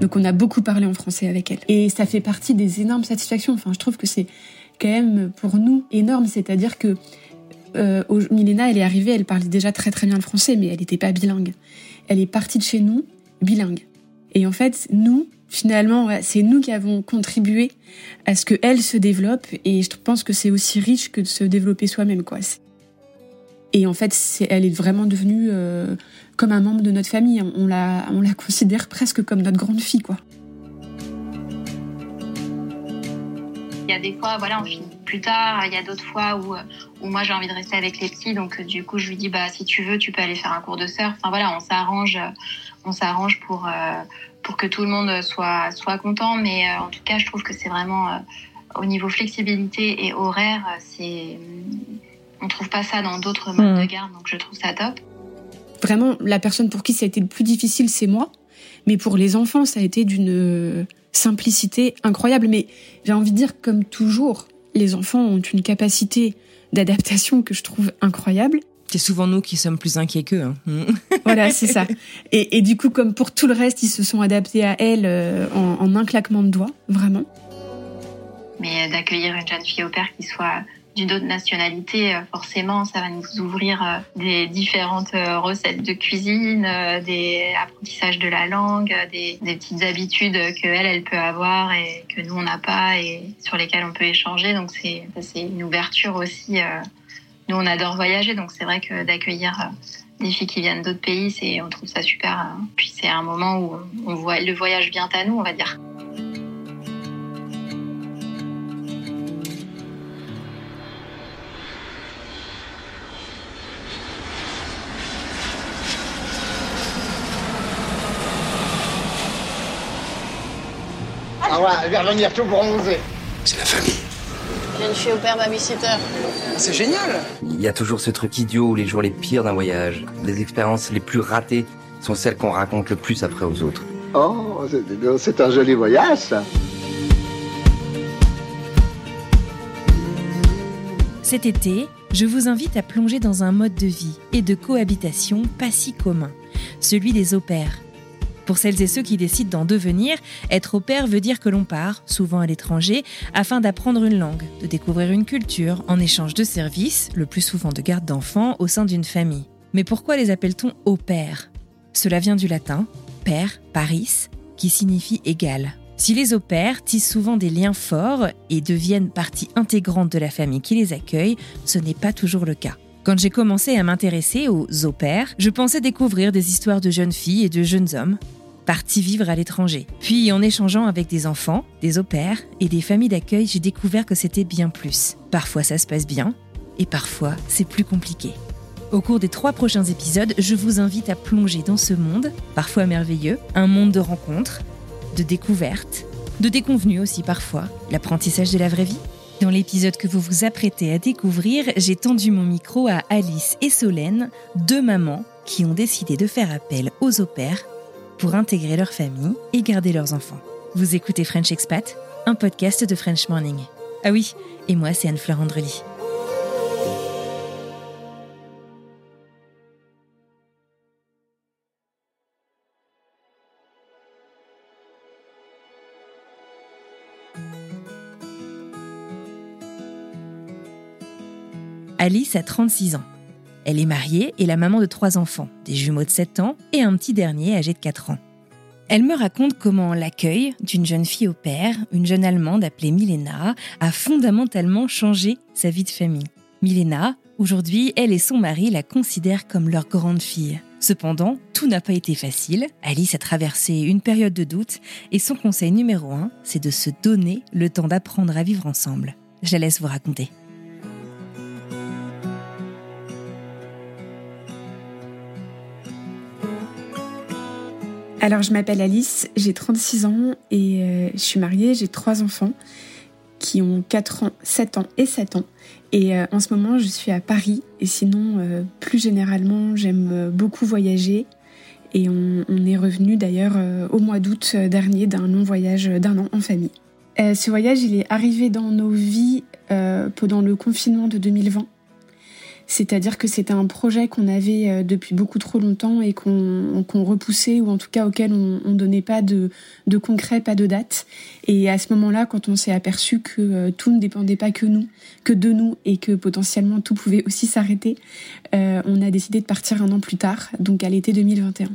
Donc on a beaucoup parlé en français avec elle. Et ça fait partie des énormes satisfactions. Enfin, je trouve que c'est quand même pour nous énorme. C'est-à-dire que euh, Milena, elle est arrivée, elle parlait déjà très très bien le français, mais elle n'était pas bilingue. Elle est partie de chez nous bilingue. Et en fait, nous, finalement, c'est nous qui avons contribué à ce que elle se développe. Et je pense que c'est aussi riche que de se développer soi-même, quoi. Et en fait, elle est vraiment devenue euh, comme un membre de notre famille. On la, on la considère presque comme notre grande fille, quoi. Il y a des fois, voilà, on finit plus tard. Il y a d'autres fois où, où moi j'ai envie de rester avec les petits, donc du coup je lui dis bah si tu veux, tu peux aller faire un cours de surf. Enfin voilà, on s'arrange, on s'arrange pour euh, pour que tout le monde soit soit content. Mais euh, en tout cas, je trouve que c'est vraiment euh, au niveau flexibilité et horaire, c'est on trouve pas ça dans d'autres modes Mmh. de garde, donc je trouve ça top. Vraiment, la personne pour qui ça a été le plus difficile, c'est moi. Mais pour les enfants, ça a été d'une simplicité incroyable. Mais j'ai envie de dire, comme toujours, les enfants ont une capacité d'adaptation que je trouve incroyable. C'est souvent nous qui sommes plus inquiets qu'eux. hein. Voilà, c'est ça. Et, et du coup, comme pour tout le reste, ils se sont adaptés à elle euh, en, en un claquement de doigts, vraiment. Mais d'accueillir une jeune fille au père qui soit d'une autre nationalité, euh, forcément, ça va nous ouvrir euh, des différentes euh, recettes de cuisine, des apprentissages de la langue, des, petites habitudes que elle, peut avoir et que nous on n'a pas et sur lesquelles on peut échanger. Donc c'est une ouverture aussi. Nous on adore voyager, donc c'est vrai que d'accueillir des filles qui viennent d'autres pays, on trouve ça super. hein. Puis c'est un moment où on voit le voyage vient à nous, on va dire. Ah ouais, elle va revenir tout bronzé. C'est la famille. Jeune fille au père babysitter. C'est génial. Il y a toujours ce truc idiot, les jours les pires d'un voyage. Les expériences les plus ratées sont celles qu'on raconte le plus après aux autres. Oh, c'est- c'est un joli voyage, ça. Cet été, je vous invite à plonger dans un mode de vie et de cohabitation pas si commun, celui des au pairs. Pour celles et ceux qui décident d'en devenir, être au pair veut dire que l'on part, souvent à l'étranger, afin d'apprendre une langue, de découvrir une culture, en échange de services, le plus souvent de garde d'enfants, au sein d'une famille. Mais pourquoi les appelle-t-on au pair? Cela vient du latin père, paris, qui signifie égal. Si les au pairs tissent souvent des liens forts et deviennent partie intégrante de la famille qui les accueille, ce n'est pas toujours le cas. Quand j'ai commencé à m'intéresser aux au pairs, je pensais découvrir des histoires de jeunes filles et de jeunes hommes partis vivre à l'étranger. Puis en échangeant avec des enfants, des au et des familles d'accueil, j'ai découvert que c'était bien plus. Parfois ça se passe bien et parfois c'est plus compliqué. Au cours des trois prochains épisodes, je vous invite à plonger dans ce monde, parfois merveilleux, un monde de rencontres, de découvertes, de déconvenues aussi parfois, l'apprentissage de la vraie vie. Dans l'épisode que vous vous apprêtez à découvrir, j'ai tendu mon micro à Alice et Solène, deux mamans qui ont décidé de faire appel aux au pairs pour intégrer leur famille et garder leurs enfants. Vous écoutez French Expat, un podcast de French Morning. Ah oui, et moi c'est Anne-Fleur Andrely. Alice a 36 ans. Elle est mariée et la maman de trois enfants, des jumeaux de 7 ans et un petit dernier âgé de 4 ans. Elle me raconte comment l'accueil d'une jeune fille au père, une jeune Allemande appelée Milena, a fondamentalement changé sa vie de famille. Milena, aujourd'hui, elle et son mari la considèrent comme leur grande fille. Cependant, tout n'a pas été facile. Alice a traversé une période de doute et son conseil numéro un, c'est de se donner le temps d'apprendre à vivre ensemble. Je la laisse vous raconter. Alors, je m'appelle Alice, j'ai 36 ans et euh, je suis mariée, j'ai trois enfants qui ont 4 ans, 7 ans et 7 ans. Et euh, en ce moment, je suis à Paris. Et sinon, euh, plus généralement, j'aime beaucoup voyager. Et on, on est revenu d'ailleurs au mois d'août dernier d'un long voyage d'un an en famille. ce voyage, il est arrivé dans nos vies pendant le confinement de 2020. C'est-à-dire que c'était un projet qu'on avait euh, depuis beaucoup trop longtemps et qu'on repoussait ou en tout cas auquel on, on donnait pas de, de concret, pas de date. Et à ce moment-là, quand on s'est aperçu que euh, tout ne dépendait pas que nous, que de nous et que potentiellement tout pouvait aussi s'arrêter, euh, on a décidé de partir un an plus tard, donc à l'été 2021.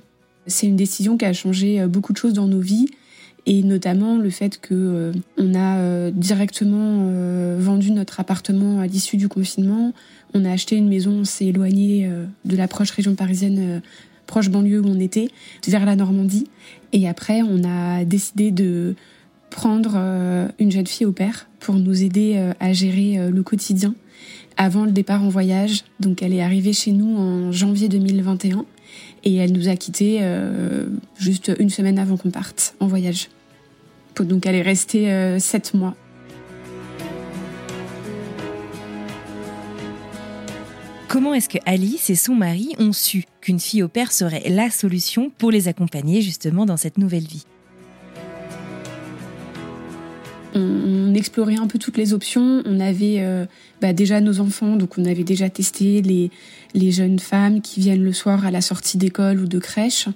C'est une décision qui a changé beaucoup de choses dans nos vies et notamment le fait que on a directement vendu notre appartement à l'issue du confinement. On a acheté une maison, on s'est éloigné euh, de la proche région parisienne, euh, proche banlieue où on était, vers la Normandie. Et après, on a décidé de prendre euh, une jeune fille au père pour nous aider à gérer le quotidien avant le départ en voyage. Donc elle est arrivée chez nous en janvier 2021 et elle nous a quittés juste une semaine avant qu'on parte en voyage. Donc elle est restée sept mois Comment est-ce que Alice et son mari ont su qu'une fille au père serait la solution pour les accompagner justement dans cette nouvelle vie? On, explorait un peu toutes les options. On avait euh, bah, déjà nos enfants, donc on avait déjà testé les, jeunes femmes qui viennent le soir à la sortie d'école ou de crèche.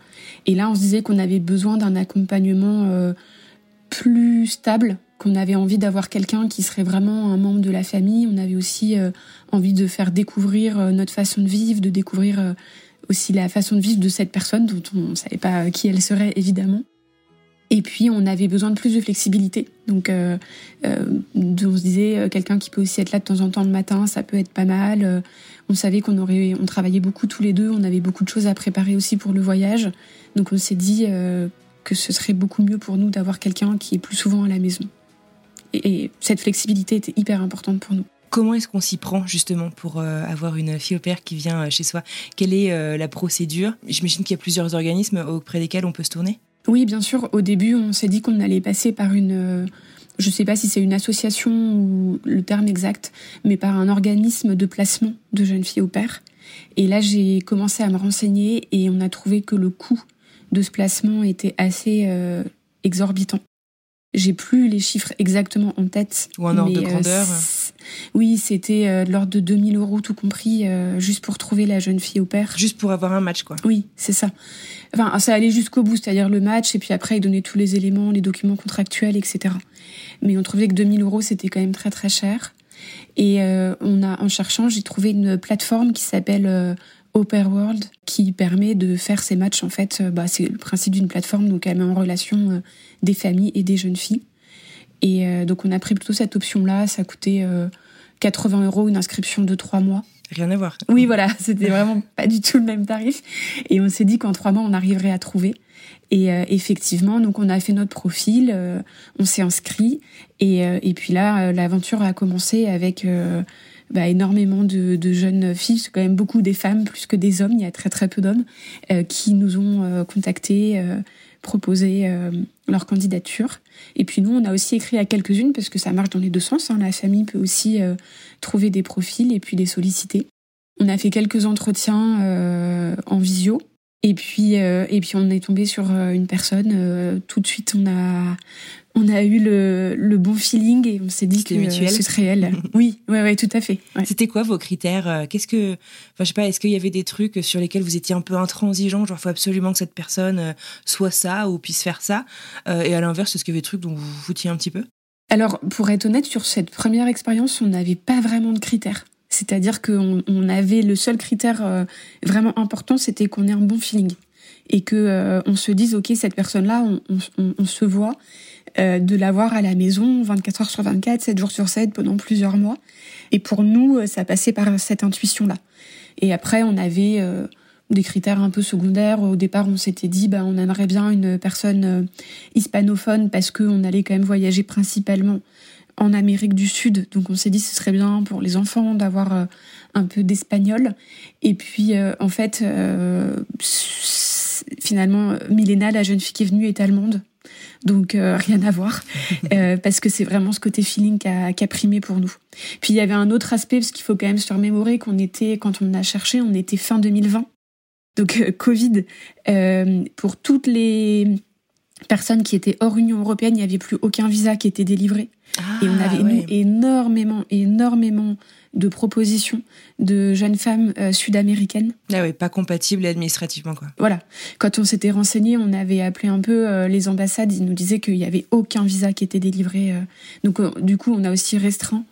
Et là, on se disait qu'on avait besoin d'un accompagnement euh, plus stable qu'on avait envie d'avoir quelqu'un qui serait vraiment un membre de la famille. On avait aussi euh, envie de faire découvrir euh, notre façon de vivre, de découvrir euh, aussi la façon de vivre de cette personne dont on ne savait pas qui elle serait évidemment. Et puis on avait besoin de plus de flexibilité. Donc on se disait quelqu'un qui peut aussi être là de temps en temps le matin, ça peut être pas mal. on savait qu'on aurait, on travaillait beaucoup tous les deux, on avait beaucoup de choses à préparer aussi pour le voyage. Donc on s'est dit que ce serait beaucoup mieux pour nous d'avoir quelqu'un qui est plus souvent à la maison. Et, cette flexibilité était hyper importante pour nous. Comment est-ce qu'on s'y prend justement pour euh, avoir une fille au père qui vient euh, chez soi? Quelle est euh, la procédure? J'imagine qu'il y a plusieurs organismes auprès desquels on peut se tourner. Oui, bien sûr. Au début, on s'est dit qu'on allait passer par une, je ne sais pas si c'est une association ou le terme exact, mais par un organisme de placement de jeunes filles au père. Et là, j'ai commencé à me renseigner et on a trouvé que le coût de ce placement était assez exorbitant. J'ai plus les chiffres exactement en tête. Ou un ordre de euh, grandeur Oui, c'était euh, de l'ordre de 2000 euros tout compris, euh, juste pour trouver la jeune fille au père. Juste pour avoir un match, quoi. Oui, c'est ça. Enfin, ça allait jusqu'au bout, c'est-à-dire le match, et puis après, ils donnaient tous les éléments, les documents contractuels, etc. Mais on trouvait que 2000 euros, c'était quand même très très cher. Et on a, en cherchant, j'ai trouvé une plateforme qui s'appelle Oper World qui permet de faire ces matchs. En fait, euh, bah, c'est le principe d'une plateforme, donc elle met en relation euh, des familles et des jeunes filles. Et euh, donc on a pris plutôt cette option-là. Ça coûtait 80 euros une inscription de trois mois. Rien à voir. Oui, voilà, c'était vraiment pas du tout le même tarif. Et on s'est dit qu'en trois mois, on arriverait à trouver. Et effectivement, donc on a fait notre profil, on s'est inscrit, et, et puis là, l'aventure a commencé avec bah, énormément de, jeunes filles, c'est quand même beaucoup des femmes plus que des hommes, il y a très très peu d'hommes, euh, qui nous ont euh, contactés, euh, proposé euh, leur candidature. Et puis nous, on a aussi écrit à quelques-unes, parce que ça marche dans les deux sens, hein. la famille peut aussi trouver des profils et puis les solliciter. On a fait quelques entretiens en visio, et puis, et puis on est tombé sur une personne. tout de suite, on a on a eu le, le, bon feeling et on s'est dit que c'est réel. oui, ouais, ouais, tout à fait. C'était quoi vos critères euh, Qu'est-ce que, enfin, je sais pas, est-ce qu'il y avait des trucs sur lesquels vous étiez un peu intransigeant, genre faut absolument que cette personne euh, soit ça ou puisse faire ça, euh, et à l'inverse, est-ce qu'il y avait des trucs dont vous vous foutiez un petit peu? Alors, pour être honnête, sur cette première expérience, on n'avait pas vraiment de critères. C'est-à-dire qu'on on avait le seul critère vraiment important, c'était qu'on ait un bon feeling. et que on se dise ok cette personne là on, se voit de l'avoir à la maison 24 heures sur 24 7 jours sur 7 pendant plusieurs mois et pour nous ça passait par cette intuition là et après on avait des critères un peu secondaires. Au départ, on s'était dit, bah, on aimerait bien une personne euh, hispanophone parce qu'on allait quand même voyager principalement en Amérique du Sud. Donc on s'est dit, ce serait bien pour les enfants d'avoir euh, un peu d'espagnol. Et puis, euh, en fait, finalement, Milena, la jeune fille qui est venue, est allemande. Donc rien à voir, parce que c'est vraiment ce côté feeling qui a, primé pour nous. Puis il y avait un autre aspect, parce qu'il faut quand même se remémorer qu'on était, quand on a cherché, on était fin 2020. Donc euh, Covid, euh, pour toutes les personnes qui étaient hors Union européenne, il n'y avait plus aucun visa qui était délivré. et on avait ah, énormément, énormément de propositions de jeunes femmes euh, sud-américaines. Ah oui, pas compatibles administrativement quoi. Voilà. Quand on s'était renseigné, on avait appelé un peu les ambassades, ils nous disaient qu'il n'y avait aucun visa qui était délivré. donc du coup, on a aussi restreint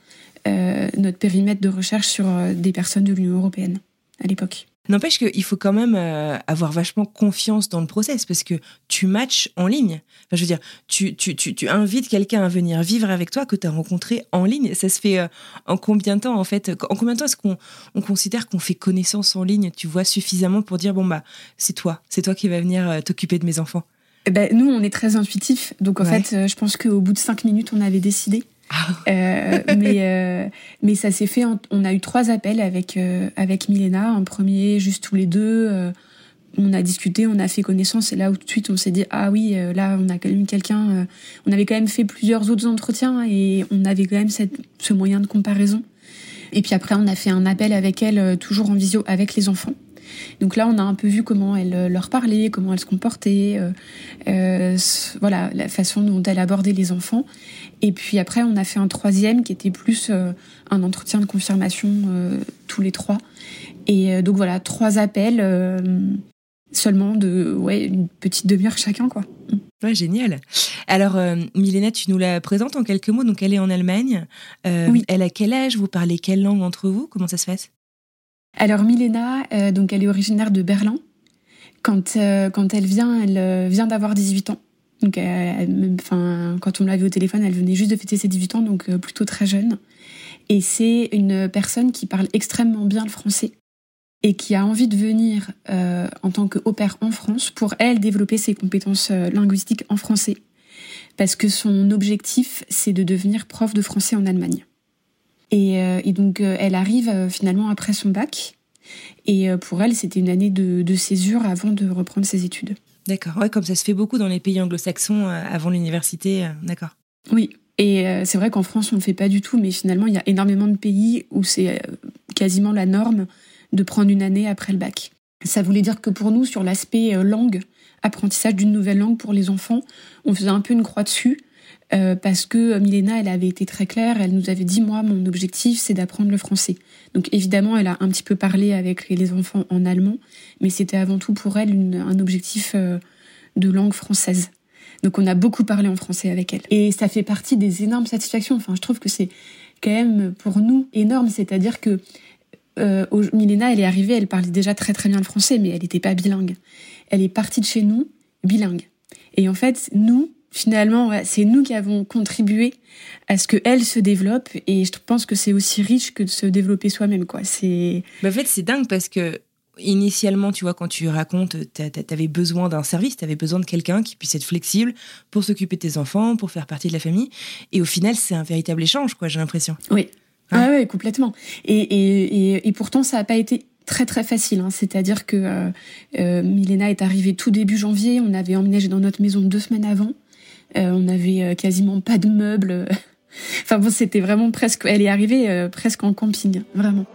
notre périmètre de recherche sur des personnes de l'Union européenne à l'époque. N'empêche qu'il faut quand même euh, avoir vachement confiance dans le process parce que tu matches en ligne. Enfin, je veux dire, tu, tu, tu, tu invites quelqu'un à venir vivre avec toi que tu as rencontré en ligne. Ça se fait euh, en combien de temps en fait En combien de temps est-ce qu'on on considère qu'on fait connaissance en ligne, tu vois, suffisamment pour dire bon bah c'est toi, c'est toi qui vas venir euh, t'occuper de mes enfants eh ben, nous, on est très intuitif. Donc, en fait, je pense qu'au bout de cinq minutes, on avait décidé. Euh, mais euh, mais ça s'est fait. on a eu trois appels avec euh, avec Milena. Un premier, juste tous les deux. Euh, on a discuté, on a fait connaissance et là tout de suite on s'est dit ah oui là on a quand même quelqu'un. on avait quand même fait plusieurs autres entretiens et on avait quand même cette, ce moyen de comparaison. Et puis après on a fait un appel avec elle toujours en visio avec les enfants. Donc là, on a un peu vu comment elle leur parlait, comment elle se comportait, euh, euh, voilà, la façon dont elle abordait les enfants. Et puis après, on a fait un troisième qui était plus euh, un entretien de confirmation tous les trois. Et donc voilà, trois appels seulement de ouais une petite demi-heure chacun quoi. Ouais, génial. Alors, Milena, tu nous la présentes en quelques mots. Donc, elle est en Allemagne. oui. Elle a quel âge? Vous parlez quelle langue entre vous? Comment ça se passe? Alors Milena, euh, donc elle est originaire de Berlin. Quand, euh, quand elle vient, elle euh, vient d'avoir 18 ans. Quand on l'a vue au téléphone, elle venait juste de fêter ses 18 ans, donc plutôt très jeune. Et c'est une personne qui parle extrêmement bien le français et qui a envie de venir en tant père en France pour elle développer ses compétences linguistiques en français. Parce que son objectif, c'est de devenir prof de français en Allemagne. Euh, et, donc, euh, elle arrive euh, finalement après son bac. Et pour elle, c'était une année de, césure avant de reprendre ses études. D'accord. Ouais, comme ça se fait beaucoup dans les pays anglo-saxons avant l'université. D'accord. Oui. Et c'est vrai qu'en France, on ne le fait pas du tout, mais finalement, il y a énormément de pays où c'est quasiment la norme de prendre une année après le bac. Ça voulait dire que pour nous, sur l'aspect langue, apprentissage d'une nouvelle langue pour les enfants, on faisait un peu une croix dessus euh, parce que Milena, elle avait été très claire, elle nous avait dit, moi, mon objectif, c'est d'apprendre le français. Donc évidemment, elle a un petit peu parlé avec les enfants en allemand, mais c'était avant tout pour elle un objectif euh, de langue française. Donc on a beaucoup parlé en français avec elle. Et ça fait partie des énormes satisfactions. Enfin, je trouve que c'est quand même pour nous énorme, c'est-à-dire que euh, Milena, elle est arrivée, elle parlait déjà très très bien le français, mais elle n'était pas bilingue. Elle est partie de chez nous bilingue. Et en fait, nous, finalement, c'est nous qui avons contribué à ce qu'elle se développe. Et je pense que c'est aussi riche que de se développer soi-même, quoi. C'est. en fait, c'est dingue parce que initialement, tu vois, quand tu racontes, t'avais besoin d'un service, t'avais besoin de quelqu'un qui puisse être flexible pour s'occuper de tes enfants, pour faire partie de la famille. Et au final, c'est un véritable échange, quoi. J'ai l'impression. Oui. Ah ouais, complètement. Et, et, et, pourtant, ça n'a pas été très très facile. Hein. C'est-à-dire que euh, euh, Milena est arrivée tout début janvier. On avait emménagé dans notre maison deux semaines avant. Euh, on avait euh, quasiment pas de meubles. enfin bon, c'était vraiment presque. Elle est arrivée euh, presque en camping, vraiment.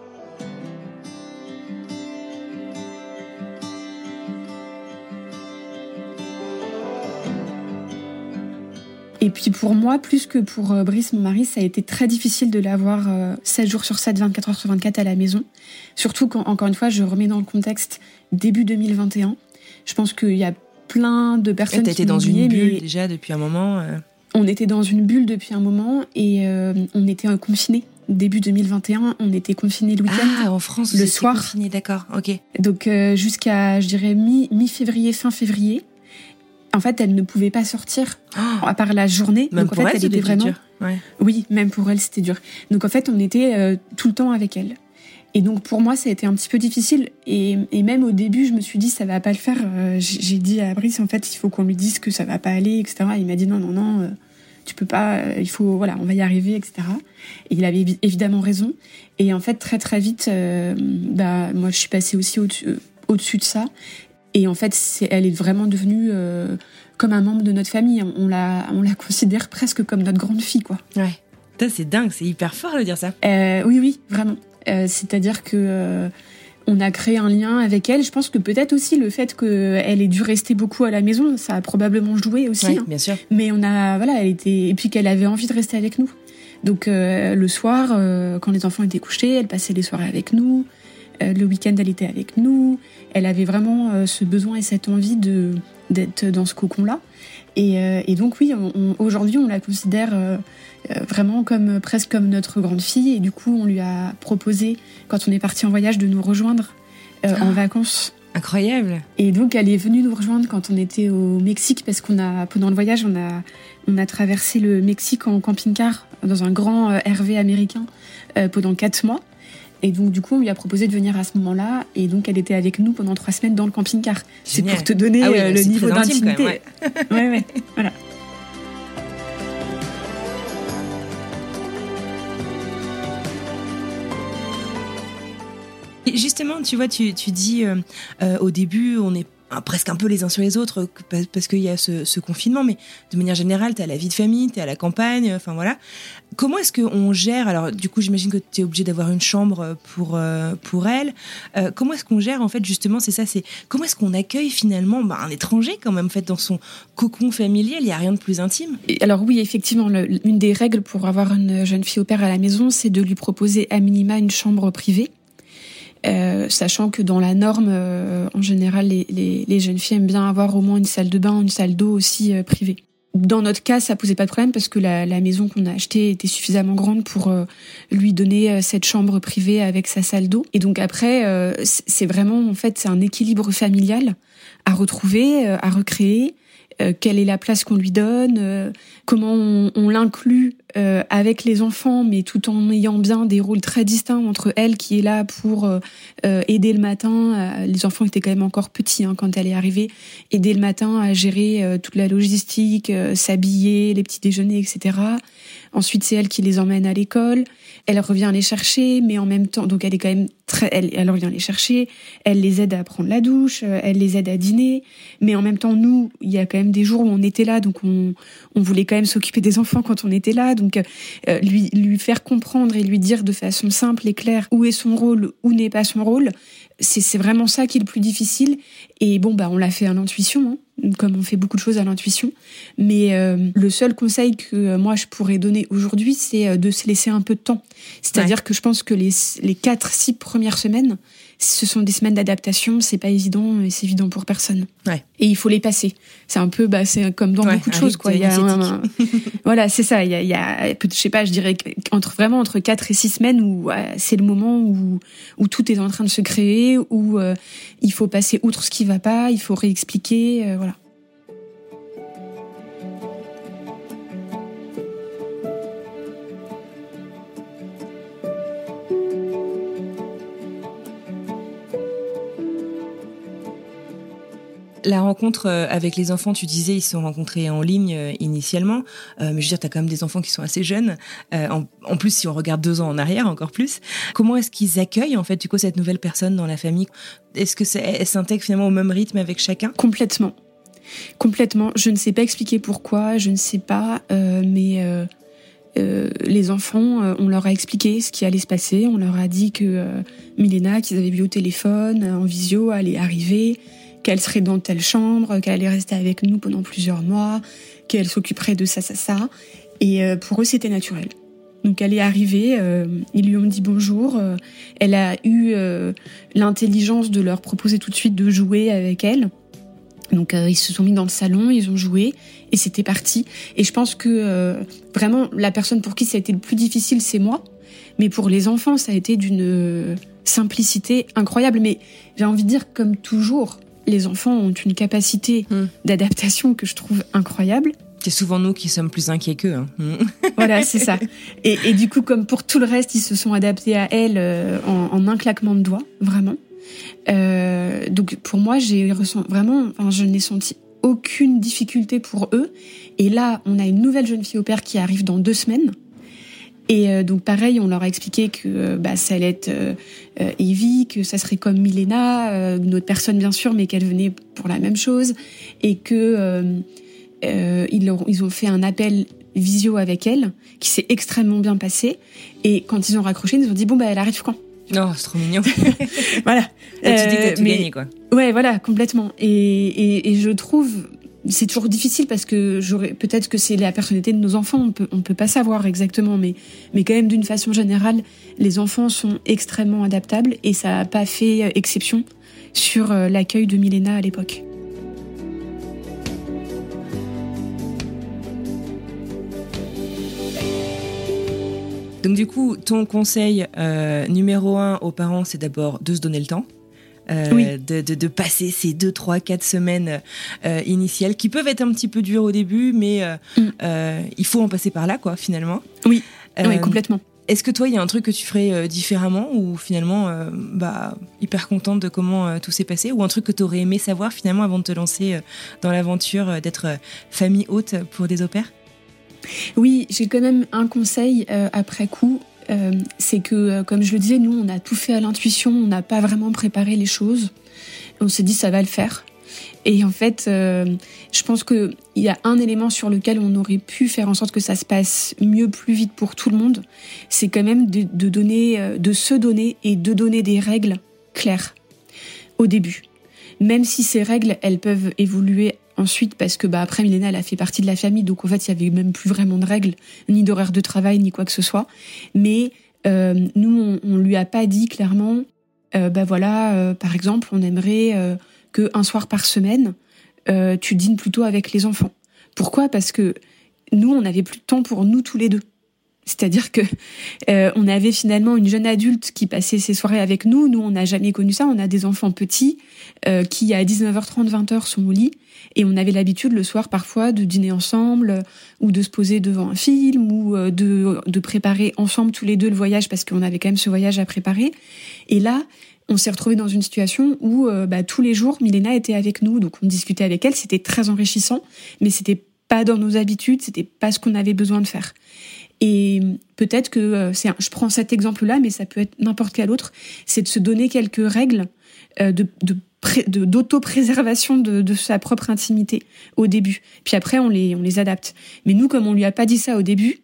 Et puis pour moi, plus que pour Brice, mon mari, ça a été très difficile de l'avoir 7 jours sur 7, 24 heures sur 24 à la maison. Surtout quand, encore une fois, je remets dans le contexte début 2021. Je pense qu'il y a plein de personnes. T'étais dans une bulle déjà depuis un moment. Euh. On était dans une bulle depuis un moment et euh, on était confinés. début 2021, on était confinés le week-end. Ah, en France, le soir. confinés, d'accord, ok. Donc euh, jusqu'à, je dirais, mi- mi-février, fin février. En fait, elle ne pouvait pas sortir, à part la journée. Même Donc en pour fait, elle, elle était vraiment. dur. Ouais. Oui, même pour elle, c'était dur. Donc en fait, on était euh, tout le temps avec elle. Et donc pour moi, ça a été un petit peu difficile. Et, et même au début, je me suis dit, ça va pas le faire. Euh, j'ai dit à Brice, en fait, il faut qu'on lui dise que ça va pas aller, etc. Il m'a dit, non, non, non, euh, tu peux pas, euh, il faut, voilà, on va y arriver, etc. Et il avait évi- évidemment raison. Et en fait, très très vite, euh, bah, moi, je suis passée aussi au-dessus euh, de ça. Et en fait, elle est vraiment devenue euh, comme un membre de notre famille. On la, on la considère presque comme notre grande fille, quoi. Ouais. C'est dingue, c'est hyper fort de dire ça. Oui, oui, vraiment. Euh, C'est-à-dire que euh, on a créé un lien avec elle. Je pense que peut-être aussi le fait qu'elle ait dû rester beaucoup à la maison, ça a probablement joué aussi. Ouais, hein. bien sûr. Mais on a, voilà, elle était, et puis qu'elle avait envie de rester avec nous. Donc euh, le soir, euh, quand les enfants étaient couchés, elle passait les soirées avec nous. Euh, le week-end, elle était avec nous. Elle avait vraiment euh, ce besoin et cette envie de d'être dans ce cocon-là. Et, euh, et donc oui, aujourd'hui, on la considère euh, euh, vraiment comme presque comme notre grande fille. Et du coup, on lui a proposé, quand on est parti en voyage, de nous rejoindre euh, en Ah. vacances. Incroyable. Et donc, elle est venue nous rejoindre quand on était au Mexique, parce qu'on a, pendant le voyage, on a, on a traversé le Mexique en camping-car dans un grand RV américain euh, pendant quatre mois. Et donc, du coup, on lui a proposé de venir à ce moment-là. Et donc, elle était avec nous pendant trois semaines dans le camping-car. C'est pour te donner Ah oui, euh, le niveau d'intimité. ouais, ouais, voilà. Et justement, tu vois, tu, tu dis euh, euh, au début, on est ah, presque un peu les uns sur les autres parce- qu'il y a ce, ce confinement, mais de manière générale, tu à la vie de famille, tu à la campagne, enfin voilà. Comment est-ce qu'on gère Alors, du coup, j'imagine que tu es obligé d'avoir une chambre pour, euh, pour elle. Euh, comment est-ce qu'on gère, en fait, justement, c'est ça, c'est comment est-ce qu'on accueille finalement bah, un étranger, quand même, en fait, dans son cocon familial Il n'y a rien de plus intime? Et Alors oui, effectivement, une des règles pour avoir une jeune fille au père à la maison, c'est de lui proposer à minima une chambre privée. Euh, sachant que dans la norme, euh, en général, les, les- les jeunes filles aiment bien avoir au moins une salle de bain, une salle d'eau aussi euh, privée. Dans notre cas, ça posait pas de problème parce que la, la maison qu'on a achetée était suffisamment grande pour euh, lui donner euh, cette chambre privée avec sa salle d'eau. Et donc après, euh, c'est vraiment en fait c'est un équilibre familial à retrouver, euh, à recréer. Euh, quelle est la place qu'on lui donne, euh, comment on, on l'inclut euh, avec les enfants, mais tout en ayant bien des rôles très distincts entre elle qui est là pour euh, euh, aider le matin. les enfants étaient quand même encore petits hein, quand elle est arrivée, aider le matin à gérer toute la logistique, s'habiller, les petits déjeuners, etc. Ensuite, c'est elle qui les emmène à l'école. Elle revient les chercher, mais en même temps, donc elle est quand même très, elle, elle revient les chercher. Elle les aide à prendre la douche, euh, elle les aide à dîner. Mais en même temps, nous, il y a quand même des jours où on était là, donc on, on voulait quand même s'occuper des enfants quand on était là. Donc euh, lui, lui faire comprendre et lui dire de façon simple et claire où est son rôle, où n'est pas son rôle, c'est c'est vraiment ça qui est le plus difficile. Et bon, bah on l'a fait à l'intuition, hein, comme on fait beaucoup de choses à l'intuition. Mais euh, le seul conseil que euh, moi je pourrais donner aujourd'hui, c'est euh, de se laisser un peu de temps. C'est-à-dire que je pense que les les quatre six premières semaines, ce sont des semaines d'adaptation. C'est pas évident et c'est évident pour personne. Ouais. Et il faut les passer. C'est un peu, bah c'est comme dans Ouais, beaucoup de un choses, quoi. Il y a un- initiatique. voilà, c'est ça. Il y a, il y a, je sais pas, je dirais entre vraiment entre quatre et six semaines où euh, c'est le moment où où tout est en train de se créer, où euh, il faut passer outre ce qui va pas, il faut réexpliquer, euh, voilà. La rencontre euh, avec les enfants, tu disais, ils se sont rencontrés en ligne euh, initialement, Euh, mais je veux dire, tu as quand même des enfants qui sont assez jeunes. En, plus, si on regarde deux ans en arrière, encore plus. Comment est-ce qu'ils accueillent, en fait, du coup, cette nouvelle personne dans la famille? Est-ce que s'intègre finalement au même rythme avec chacun? Complètement. Complètement. Je ne sais pas expliquer pourquoi, je ne sais pas, mais les enfants, on leur a expliqué ce qui allait se passer. On leur a dit que Milena, qu'ils avaient vu au téléphone, en visio, allait arriver, qu'elle serait dans telle chambre, qu'elle allait rester avec nous pendant plusieurs mois, qu'elle s'occuperait de ça, ça, ça. Et euh, pour eux, c'était naturel. Donc elle est arrivée, euh, ils lui ont dit bonjour. euh, elle a eu l'intelligence de leur proposer tout de suite de jouer avec elle. Donc ils se sont mis dans le salon, ils ont joué et c'était parti. Et je pense que vraiment la personne pour qui ça a été le plus difficile, c'est moi, Mais pour les enfants, ça a été d'une simplicité incroyable. Mais j'ai envie de dire, comme toujours, les enfants ont une capacité Hmm. d'adaptation que je trouve incroyable. C'est souvent nous qui sommes plus inquiets qu'eux. hein. Mm. Voilà, c'est ça. Et, et du coup, comme pour tout le reste, ils se sont adaptés à elle euh, en, en un claquement de doigts, vraiment. Euh, donc pour moi, j'ai ressenti vraiment, enfin, je n'ai senti aucune difficulté pour eux. Et là, on a une nouvelle jeune fille au père qui arrive dans deux semaines. Et euh, donc pareil, on leur a expliqué que euh, bah, ça allait être euh, euh, Evie, que ça serait comme Milena, euh, une autre personne bien sûr, mais qu'elle venait pour la même chose, et que euh, euh, ils, leur- ils ont fait un appel visio avec elle, qui s'est extrêmement bien passé. Et quand ils ont raccroché, ils nous ont dit bon bah elle arrive quand? Non, c'est trop mignon. Voilà. Là, tu dis que t'as tout mais- gagné, quoi. Ouais, voilà, complètement. Et, et, et je trouve, c'est toujours difficile parce que j'aurais, peut-être que c'est la personnalité de nos enfants, on peut, on peut pas savoir exactement, mais, quand même d'une façon générale, les enfants sont extrêmement adaptables et ça a pas fait euh, exception sur euh, l'accueil de Milena à l'époque. Donc du coup, ton conseil euh, numéro un aux parents, c'est d'abord de se donner le temps. Euh, Oui. de, de, de passer ces deux, trois, quatre semaines euh, initiales qui peuvent être un petit peu dures au début, mais euh, Mm. il faut en passer par là, quoi, finalement. Oui. Oui, complètement. Est-ce que toi, il y a un truc que tu ferais différemment ou finalement, bah, hyper contente de comment tout s'est passé ou un truc que tu aurais aimé savoir finalement avant de te lancer dans l'aventure d'être famille haute pour des opères? Oui, j'ai quand même un conseil euh, après coup. Euh, c'est que, euh, comme je le disais, nous, on a tout fait à l'intuition, on n'a pas vraiment préparé les choses. On s'est dit, ça va le faire. Et en fait, euh, je pense qu'il y a un élément sur lequel on aurait pu faire en sorte que ça se passe mieux, plus vite pour tout le monde. C'est quand même de, donner, de se donner et de donner des règles claires au début. Même si ces règles, elles peuvent évoluer ensuite parce que bah après Milena elle a fait partie de la famille donc en fait il y avait même plus vraiment de règles ni d'horaire de travail ni quoi que ce soit. Mais euh, nous on, on lui a pas dit clairement euh, bah voilà euh, par exemple on aimerait que un soir par semaine tu dînes plutôt avec les enfants. Pourquoi? Parce que nous on n'avait plus de temps pour nous tous les deux c'est-à-dire que euh, on avait finalement une jeune adulte qui passait ses soirées avec nous. Nous, on n'a jamais connu ça. On a des enfants petits euh, qui, à 19h30, 20h, sont au lit. Et on avait l'habitude le soir parfois de dîner ensemble ou de se poser devant un film ou euh, de, préparer ensemble tous les deux le voyage parce qu'on avait quand même ce voyage à préparer. Et là, on s'est retrouvé dans une situation où bah, tous les jours, Milena était avec nous. Donc on discutait avec elle. C'était très enrichissant, mais c'était pas dans nos habitudes. C'était pas ce qu'on avait besoin de faire. Et peut-être que euh, c'est, je prends cet exemple-là, mais ça peut être n'importe quel autre, c'est de se donner quelques règles euh, de, de, pré- de- d'auto-préservation de, de sa propre intimité au début. Puis après, on les, on les adapte. Mais nous, comme on lui a pas dit ça au début,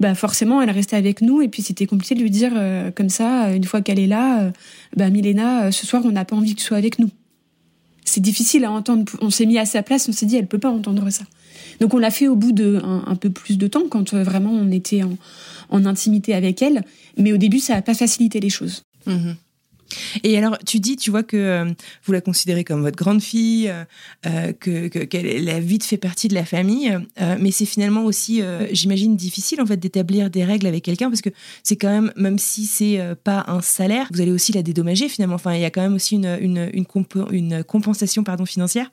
bah forcément, elle restait avec nous et puis c'était compliqué de lui dire euh, comme ça, euh, une fois qu'elle est là, bah Milena, ce soir, on n'a pas envie que tu sois avec nous. C'est difficile à entendre. On s'est mis à sa place, on s'est dit, elle peut pas entendre ça. Donc on l'a fait au bout de un, peu plus de temps, quand euh, vraiment on était en, en intimité avec elle. Mais au début, ça n'a pas facilité les choses. Mhm. Et alors, tu dis, tu vois que euh, vous la considérez comme votre grande fille, euh, euh, que que- qu'elle a vite fait partie de la famille, mais c'est finalement aussi, j'imagine, difficile en fait d'établir des règles avec quelqu'un parce que c'est quand même, même si c'est pas un salaire, vous allez aussi la dédommager finalement. Enfin, il y a quand même aussi une une une, compensation pardon financière.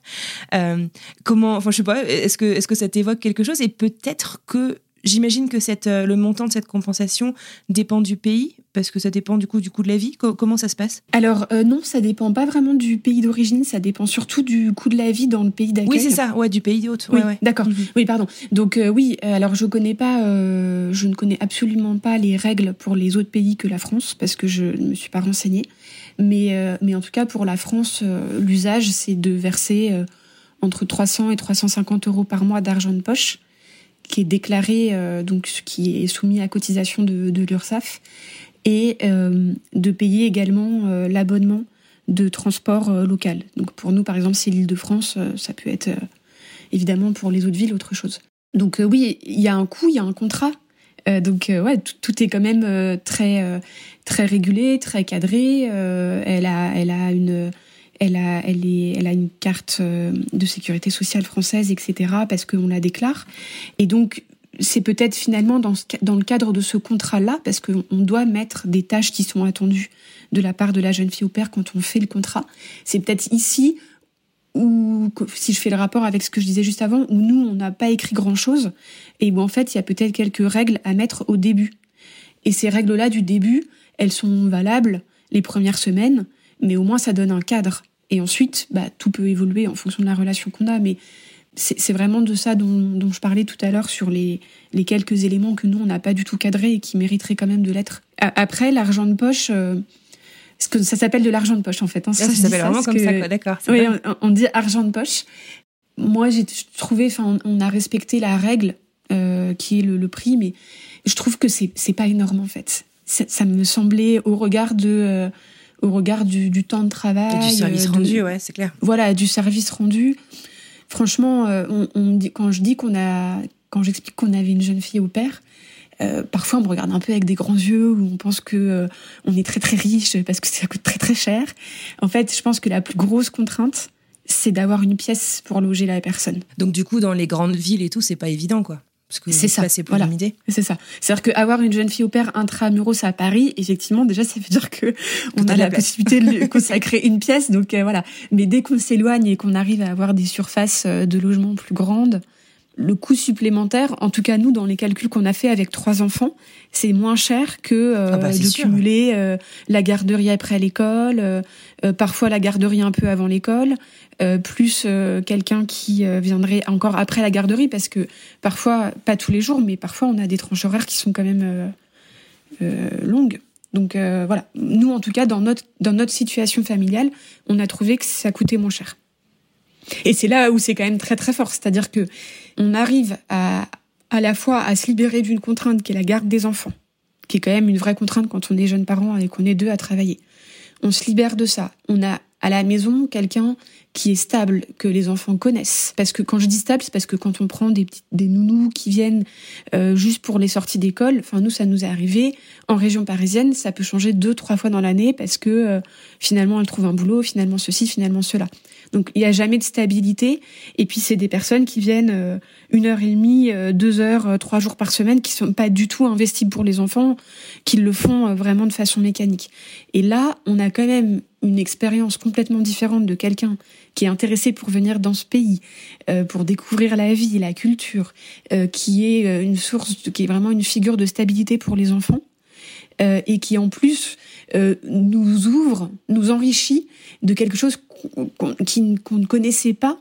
Comment, enfin, je sais pas, est-ce que est-ce que ça t'évoque quelque chose? Et peut-être que J'imagine que cette, euh, le montant de cette compensation dépend du pays, parce que ça dépend du coup du coût de la vie. Co- comment ça se passe? Alors euh, non, ça dépend pas vraiment du pays d'origine, ça dépend surtout du coût de la vie dans le pays d'accueil. Oui, c'est ça, ouais, du pays d'hôte. Oui, Ouais, d'accord. Mhm. Oui, pardon. Donc euh, oui, alors je connais pas, euh, je ne connais absolument pas les règles pour les autres pays que la France parce que je ne me suis pas renseignée. Mais mais en tout cas pour la France, l'usage c'est de verser entre 300 et 350 euros par mois d'argent de poche qui est déclaré euh, donc qui est soumis à cotisation de, de l'URSSAF et euh, de payer également euh, l'abonnement de transport euh, local. Donc pour nous par exemple c'est l'Île-de-France, ça peut être évidemment pour les autres villes autre chose. Donc oui, il y a un coût, il y a un contrat. Donc ouais, tout, est quand même très très régulé, très cadré. Elle a elle a une elle a elle est elle a une carte euh, de sécurité sociale française, etc. Parce qu'on la déclare. Et donc c'est peut-être finalement dans, dans le cadre de ce contrat-là, parce qu'on doit mettre des tâches qui sont attendues de la part de la jeune fille au père quand on fait le contrat. C'est peut-être ici où, si je fais le rapport avec ce que je disais juste avant, où nous, on n'a pas écrit grand-chose, et où en fait, il y a peut-être quelques règles à mettre au début. Et ces règles-là du début, elles sont valables les premières semaines, mais au moins ça donne un cadre. Et ensuite, bah, tout peut évoluer en fonction de la relation qu'on a, mais c'est vraiment de ça dont, je parlais tout à l'heure sur les, les, quelques éléments que nous, on n'a pas du tout cadrés et qui mériteraient quand même de l'être. Après, l'argent de poche, euh, que ça s'appelle de l'argent de poche en fait. Hein, ça, s'appelle vraiment comme ça, d'accord. Oui, on, dit argent de poche. Moi, j'ai trouvé, enfin, on, a respecté la règle euh, qui est le, prix, mais je trouve que c'est c'est pas énorme en fait. Ça, me semblait au regard de euh, au regard du, du, temps de travail, du service rendu, ouais, c'est clair. Voilà, du service rendu. Franchement, euh, on, dit, quand je dis qu'on a, quand j'explique qu'on avait une jeune fille au père, euh, parfois on me regarde un peu avec des grands yeux où on pense que euh, on est très très riche parce que ça coûte très très cher. En fait, je pense que la plus grosse contrainte, c'est d'avoir une pièce pour loger la personne. Donc du coup, dans les grandes villes et tout, c'est pas évident quoi. C'est ça. C'est voilà. C'est ça. C'est-à-dire qu'avoir une jeune fille au père intramuros à Paris, effectivement, déjà, ça veut dire que on a la, possibilité de consacrer une pièce. Donc euh, voilà. Mais dès qu'on s'éloigne et qu'on arrive à avoir des surfaces euh, de logement plus grandes, le coût supplémentaire, en tout cas nous, dans les calculs qu'on a fait avec trois enfants, c'est moins cher que euh, ah bah, de cumuler euh, la garderie après l'école, euh, parfois la garderie un peu avant l'école, plus quelqu'un qui viendrait encore après la garderie, parce que parfois, pas tous les jours, mais parfois on a des tranches horaires qui sont quand même longues. Donc voilà, nous en tout cas dans notre dans notre situation familiale, on a trouvé que ça coûtait moins cher. Et c'est là où c'est quand même très très fort, c'est-à-dire que on arrive à à la fois à se libérer d'une contrainte qui est la garde des enfants, qui est quand même une vraie contrainte quand on est jeune parent et qu'on est deux à travailler. On se libère de ça. On a à la maison quelqu'un qui est stable, que les enfants connaissent. Parce que quand je dis stable, c'est parce que quand on prend des, petits, des nounous qui viennent euh, juste pour les sorties d'école, enfin nous ça nous est arrivé en région parisienne, ça peut changer deux trois fois dans l'année parce que euh, finalement elle trouve un boulot, finalement ceci, finalement cela. Donc il n'y a jamais de stabilité. Et puis c'est des personnes qui viennent euh, une heure et demie, euh, deux heures, euh, trois jours par semaine, qui sont pas du tout investis pour les enfants, qui le font vraiment de façon mécanique. Et là, on a quand même une expérience complètement différente de quelqu'un qui est intéressé pour venir dans ce pays, pour découvrir la vie, la culture, qui est une source, qui est vraiment une figure de stabilité pour les enfants, et qui en plus nous ouvre, nous enrichit de quelque chose qu'on ne connaissait pas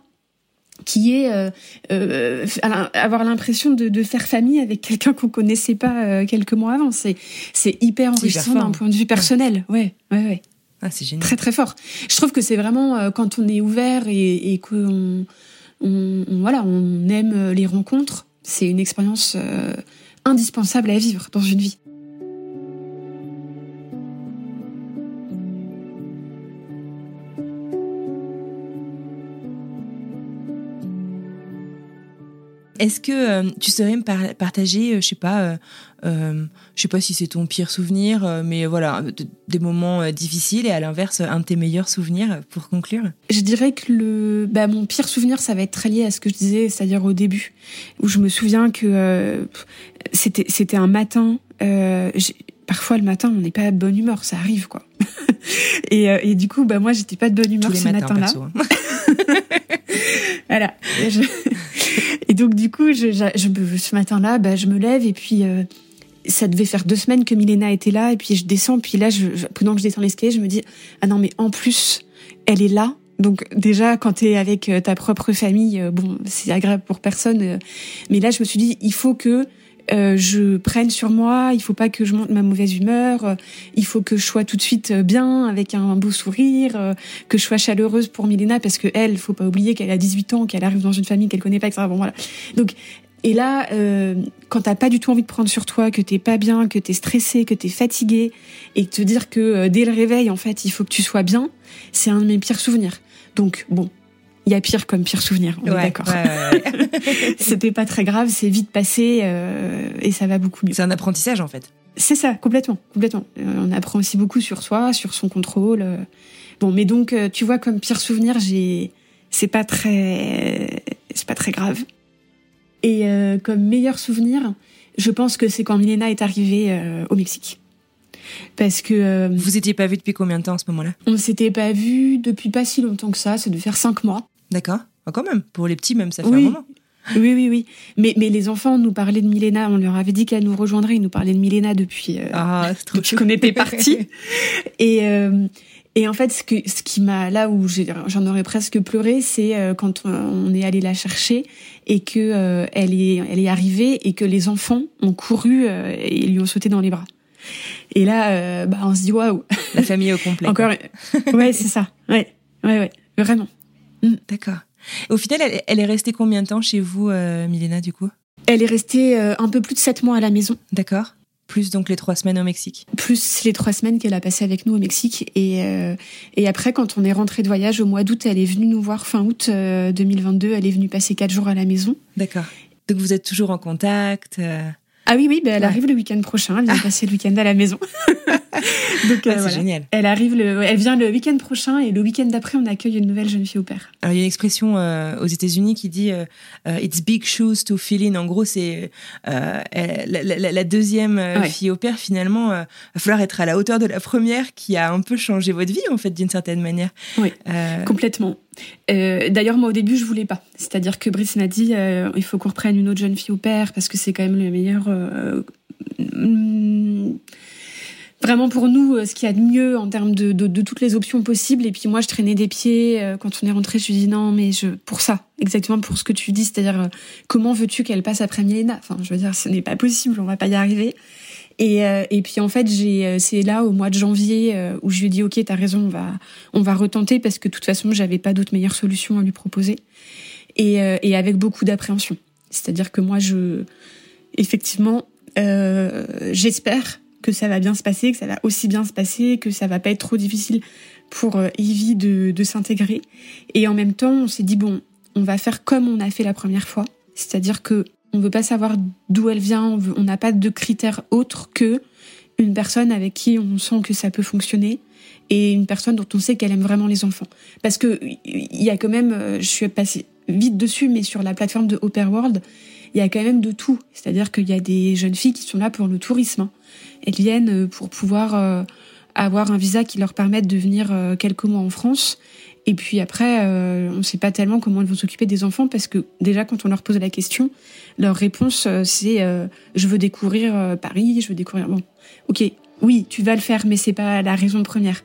qui est euh, euh, avoir l'impression de, de, faire famille avec quelqu'un qu'on connaissait pas euh, quelques mois avant. C'est c'est hyper enrichissant d'un point de vue personnel. Ouais, ouais, ouais. Ah, c'est génial. Très très fort. Je trouve que c'est vraiment euh, quand on est ouvert et, et qu'on on, voilà, on aime les rencontres, c'est une expérience indispensable à vivre dans une vie. Est-ce que euh, tu saurais me partager, euh, je sais pas, euh, je sais pas si c'est ton pire souvenir, mais voilà, des moments difficiles et à l'inverse un de tes meilleurs souvenirs pour conclure Je dirais que le, bah, mon pire souvenir, ça va être très lié à ce que je disais, c'est-à-dire au début, où je me souviens que c'était c'était un matin. parfois le matin, on n'est pas de bonne humeur, ça arrive quoi. et, et, du coup, bah moi, j'étais pas de bonne humeur ce matin-là. Hein. voilà. Et donc du coup, je, je, ce matin-là, bah, je me lève et puis euh, ça devait faire deux semaines que Milena était là et puis je descends. Puis là, je, pendant que je descends l'escalier, je me dis ah non mais en plus, elle est là. Donc déjà, quand tu es avec euh, ta propre famille, euh, bon, c'est agréable pour personne. Mais là, je me suis dit, il faut que euh, je prenne sur moi, il faut pas que je monte ma mauvaise humeur, euh, il faut que je sois tout de suite euh, bien, avec un beau sourire, que je sois chaleureuse pour Milena, parce que elle, faut pas oublier qu'elle a 18 ans, qu'elle arrive dans une famille qu'elle connaît pas, etc. Bon, voilà. Donc, et là, euh, quand t'as pas du tout envie de prendre sur toi, que t'es pas bien, que t'es stressé, que t'es fatigué, et te dire que dès le réveil, en fait, il faut que tu sois bien, c'est un de mes pires souvenirs. Donc, bon, il y a pire comme pire souvenir, on est d'accord. C'était pas très grave, c'est vite passé euh, et ça va beaucoup mieux. C'est un apprentissage en fait. C'est ça, complètement, complètement. Euh, on apprend aussi beaucoup sur soi, sur son contrôle. Euh. Bon, mais donc tu vois comme pire souvenir, j'ai c'est pas très c'est pas très grave. Et euh, comme meilleur souvenir, je pense que c'est quand Milena est arrivée euh, au Mexique. Parce que. euh, Vous étiez pas vus depuis combien de temps à ce moment-là? on s'était pas vu depuis pas si longtemps que ça, ça devait faire cinq mois. D'accord. Ah, quand même. Pour les petits, même, ça fait Oui. un moment. Oui, oui, oui. Mais, mais les enfants nous parlaient de Milena, on leur avait dit qu'elle nous rejoindrait, ils nous parlaient de Milena depuis, euh, Ah, trop depuis qu'on était partis. et, euh, et en fait, ce, que, ce qui m'a, là où j'en aurais presque pleuré, c'est euh, quand on, on est allé la chercher et que euh, elle est, elle est arrivée et que les enfants ont couru euh, et lui ont sauté dans les bras. Et là, euh, bah, on se dit waouh. La famille au complet. Encore, ouais, c'est ça. Ouais, ouais, ouais, vraiment. D'accord. Au final, elle, elle est restée combien de temps chez vous, euh, Milena, du coup? Elle est restée euh, un peu plus de sept mois à la maison. D'accord. Plus donc les trois semaines au Mexique. plus les trois semaines qu'elle a passées avec nous au Mexique. Et, euh, et après, quand on est rentré de voyage au mois d'août, elle est venue nous voir fin août euh, 2022. Elle est venue passer quatre jours à la maison. D'accord. Donc vous êtes toujours en contact. euh, Ah oui, oui, ben elle Ouais. arrive le week-end prochain. Elle vient passer le week-end à la maison. Donc, euh, ah, c'est voilà. génial. Elle arrive, le, elle vient le week-end prochain et le week-end d'après, on accueille une nouvelle jeune fille au père. Alors, il y a une expression euh, aux États-Unis qui dit euh, euh, It's big shoes to fill in. En gros, c'est euh, la, la- la deuxième euh, Ouais. fille au père, finalement, euh, va falloir être à la hauteur de la première qui a un peu changé votre vie, en fait, d'une certaine manière. Oui. Euh, Complètement. Euh, D'ailleurs, moi, au début, je voulais pas. C'est-à-dire que Brice m'a dit, euh, il faut qu'on reprenne une autre jeune fille au père parce que c'est quand même le meilleur. euh, hum, vraiment pour nous, ce qu'il y a de mieux en termes de, toutes les options possibles. Et puis moi, je traînais des pieds. Quand on est rentré, je lui dit non, mais pour ça, exactement pour ce que tu dis, c'est-à-dire comment veux-tu qu'elle passe après Milena? Enfin, je veux dire, ce n'est pas possible, on va pas y arriver. Et, euh, et puis en fait, j'ai, euh, c'est là au mois de janvier euh, où je lui ai dit ok, t'as raison, on va, on va retenter parce que de toute façon, j'avais pas d'autre meilleure solution à lui proposer. Et, et avec beaucoup d'appréhension. C'est-à-dire que moi, je, effectivement, euh, j'espère que ça va bien se passer, que ça va aussi bien se passer, que ça va pas être trop difficile pour Evie de, de s'intégrer. Et en même temps, on s'est dit bon, on va faire comme on a fait la première fois, c'est-à-dire que on veut pas savoir d'où elle vient, on n'a pas de critères autres que une personne avec qui on sent que ça peut fonctionner et une personne dont on sait qu'elle aime vraiment les enfants. Parce que il y a quand même, euh, je suis passée vite dessus, mais sur la plateforme de Oper World, il y a quand même de tout. C'est-à-dire qu'il y a des jeunes filles qui sont là pour le tourisme. hein. Elles viennent euh, pour pouvoir euh, avoir un visa qui leur permette de venir quelques mois en France. Et puis après, euh, on ne sait pas tellement comment elles vont s'occuper des enfants parce que déjà quand on leur pose la question, leur réponse euh, c'est euh, je veux découvrir euh, Paris, je veux découvrir bon. OK, oui, tu vas le faire mais c'est pas la raison première.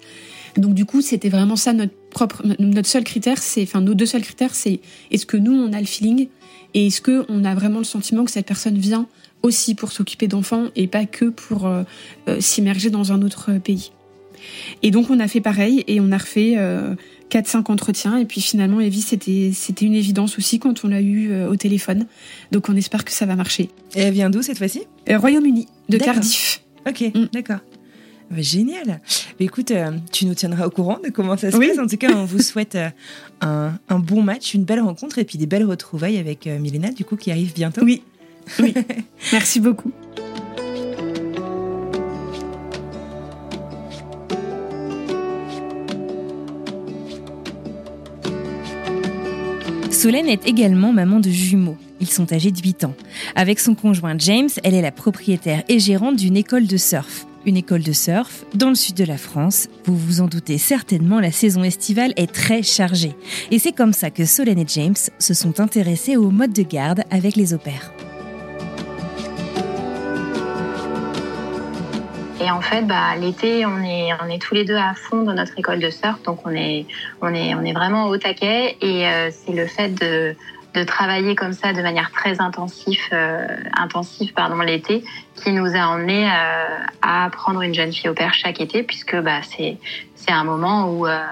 Donc du coup, c'était vraiment ça notre propre notre seul critère, c'est enfin nos deux seuls critères, c'est est-ce que nous on a le feeling et est-ce que on a vraiment le sentiment que cette personne vient aussi pour s'occuper d'enfants et pas que pour euh, s'immerger dans un autre pays. Et donc on a fait pareil et on a refait euh, 4-5 entretiens et puis finalement Evie c'était c'était une évidence aussi quand on l'a eu euh, au téléphone. Donc on espère que ça va marcher. Et elle vient d'où cette fois-ci? Euh, Royaume-Uni de. Cardiff. Ok, Mm. d'accord. Bah, génial. Mais écoute, euh, tu nous tiendras au courant de comment ça se Oui. passe. En tout cas, on vous souhaite euh, un, un bon match, une belle rencontre et puis des belles retrouvailles avec Milena, du coup, qui arrive bientôt. Oui. Oui. Merci beaucoup. Solène est également maman de jumeaux. Ils sont âgés de 8 ans. Avec son conjoint James, elle est la propriétaire et gérante d'une école de surf. Une école de surf dans le sud de la France. Vous vous en doutez certainement, la saison estivale est très chargée. Et c'est comme ça que Solène et James se sont intéressés au mode de garde avec les opères. Et en fait, bah, l'été, on est, on est tous les deux à fond dans notre école de surf, donc on est, on est, on est vraiment au taquet. Et euh, c'est le fait de, de travailler comme ça de manière très intensive, euh, intensive pardon, l'été, qui nous a emmené euh, à prendre une jeune fille au père chaque été, puisque bah, c'est, c'est un moment où, euh,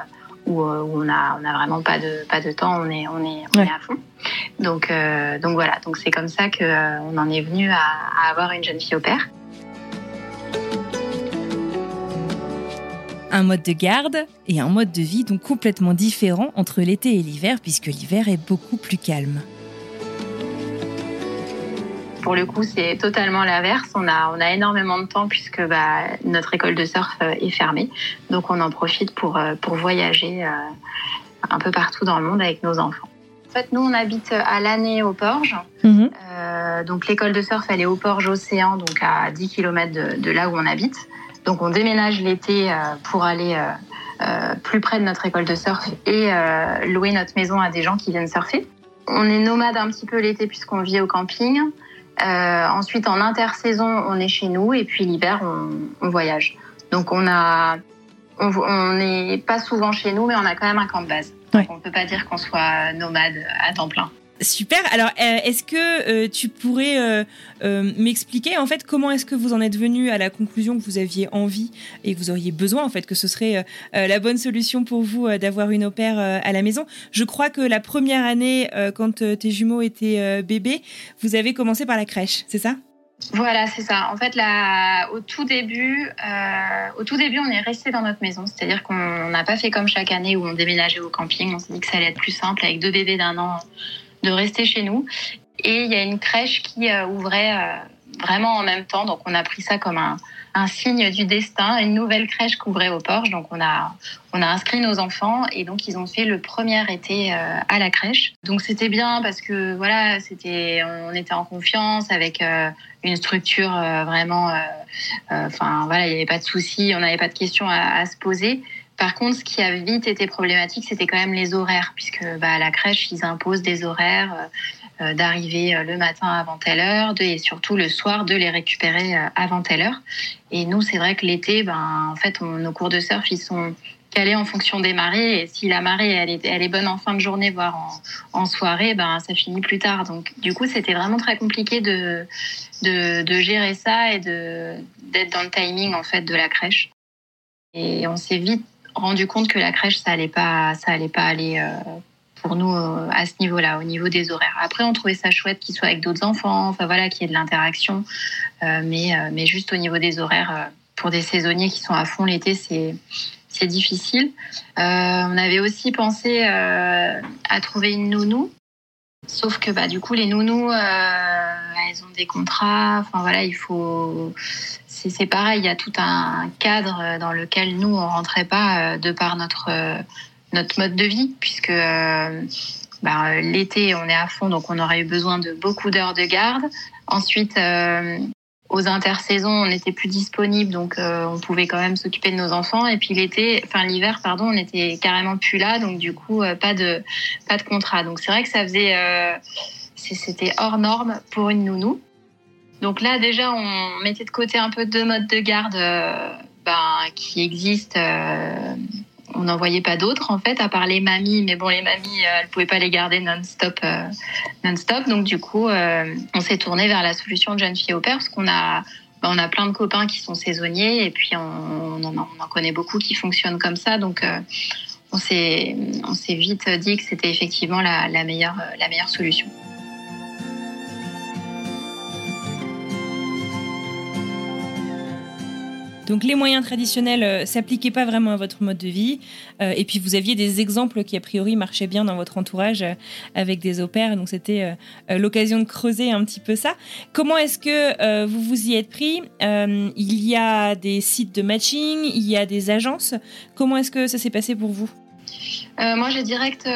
où, où on a, on a vraiment pas de, pas de temps, on est, on est, on Ouais. est à fond. Donc, donc voilà, donc c'est comme ça que euh, on en est venu à, à avoir une jeune fille au père. Un mode de garde et un mode de vie donc complètement différent entre l'été et l'hiver, puisque l'hiver est beaucoup plus calme. Pour le coup, c'est totalement l'inverse. On a, on a énormément de temps puisque bah, notre école de surf euh, est fermée. Donc, on en profite pour, euh, pour voyager euh, un peu partout dans le monde avec nos enfants. En fait, nous, on habite à l'année au Porge. Mhm. Euh, donc, l'école de surf, elle est au Porge Océan, donc à 10 km de, de là où on habite. Donc, on déménage l'été euh, pour aller euh, euh, plus près de notre école de surf et louer notre maison à des gens qui viennent surfer. On est nomade un petit peu l'été puisqu'on vit au camping. Euh, ensuite, en intersaison, on est chez nous et puis l'hiver, on, on voyage. Donc, on a, on n'est pas souvent chez nous, mais on a quand même un camp de base. Ouais. Donc, on peut pas dire qu'on soit nomade à temps plein. Super. Alors, euh, est-ce que euh, tu pourrais euh, m'expliquer en fait comment est-ce que vous en êtes venu à la conclusion que vous aviez envie et que vous auriez besoin en fait que ce serait la bonne solution pour vous d'avoir une euh, à la maison? Je crois que la première année, quand tes jumeaux étaient bébés, vous avez commencé par la crèche, c'est ça? Voilà, c'est ça. En fait, là, au tout début, au tout début, on est resté dans notre maison. C'est-à-dire qu'on n'a pas fait comme chaque année où on déménageait au camping. On s'est dit que ça allait être plus simple avec deux bébés d'un an de rester chez nous. Et il y a une crèche qui euh, ouvrait euh, vraiment en même temps. Donc, on a pris ça comme un, un signe du destin. Une nouvelle crèche qu'ouvrait au Porche. Donc, on a, on a inscrit nos enfants et donc ils ont fait le premier été euh, à la crèche. Donc, c'était bien parce que voilà, c'était, on était en confiance avec une structure vraiment. Enfin, voilà, il n'y avait pas de soucis, on n'avait pas de questions à se poser. Par contre, ce qui a vite été problématique, c'était quand même les horaires, puisque bah, à la crèche, ils imposent des horaires euh, euh, d'arriver euh, le matin avant telle heure, et surtout le soir de les récupérer avant telle heure. Et nous, c'est vrai que l'été, ben, en fait, nos cours de surf, ils sont calés en fonction des marées. Et si la marée, elle est, elle est bonne en fin de journée, voire en, soirée, ben, ça finit plus tard. Donc, du coup, c'était vraiment très compliqué de, de, gérer ça et d'être dans le timing en fait de la crèche. Et on s'est vite rendu compte que la crèche, ça allait pas, ça allait pas aller euh, pour nous euh, à ce niveau-là, au niveau des horaires. Après, on trouvait ça chouette qu'il soit avec d'autres enfants, enfin voilà, qu'il y ait de l'interaction, Euh, mais mais juste au niveau des horaires, pour des saisonniers qui sont à fond l'été, c'est c'est difficile. On avait aussi pensé à trouver une nounou. Sauf que bah, du coup, les nounous, elles ont des contrats. Enfin voilà, il faut. C'est pareil, il y a tout un cadre dans lequel nous, on rentrait pas euh, de par notre, euh, notre mode de vie, puisque euh, bah, l'été, on est à fond, donc on aurait eu besoin de beaucoup d'heures de garde. Ensuite, euh, aux intersaisons, on n'était plus disponible, donc euh, on pouvait quand même s'occuper de nos enfants. Et puis l'été, enfin l'hiver, pardon, on était carrément plus là, donc du coup, euh, pas de pas de contrat. Donc c'est vrai que ça faisait, euh, c'était hors norme pour une nounou. Donc là, déjà, on mettait de côté un peu deux modes de garde euh, ben, qui existent. euh, on n'en voyait pas d'autres, en fait, à part les mamies. Mais bon, les mamies, euh, elles pouvaient pas les garder non-stop. non-stop. Donc, du coup, on s'est tourné vers la solution de jeune fille au père, parce qu'on a, ben, on a plein de copains qui sont saisonniers, et puis on, en, on en connaît beaucoup qui fonctionnent comme ça. Donc, on s'est vite dit que c'était effectivement la, meilleure, la meilleure solution. Donc les moyens traditionnels euh, s'appliquaient pas vraiment à votre mode de vie. Euh, et puis vous aviez des exemples qui a priori marchaient bien dans votre entourage euh, avec des opères. Donc c'était euh, l'occasion de creuser un petit peu ça. Comment est-ce que vous vous y êtes pris? Il y a des sites de matching, il y a des agences. Comment est-ce que ça s'est passé pour vous? Moi, j'ai direct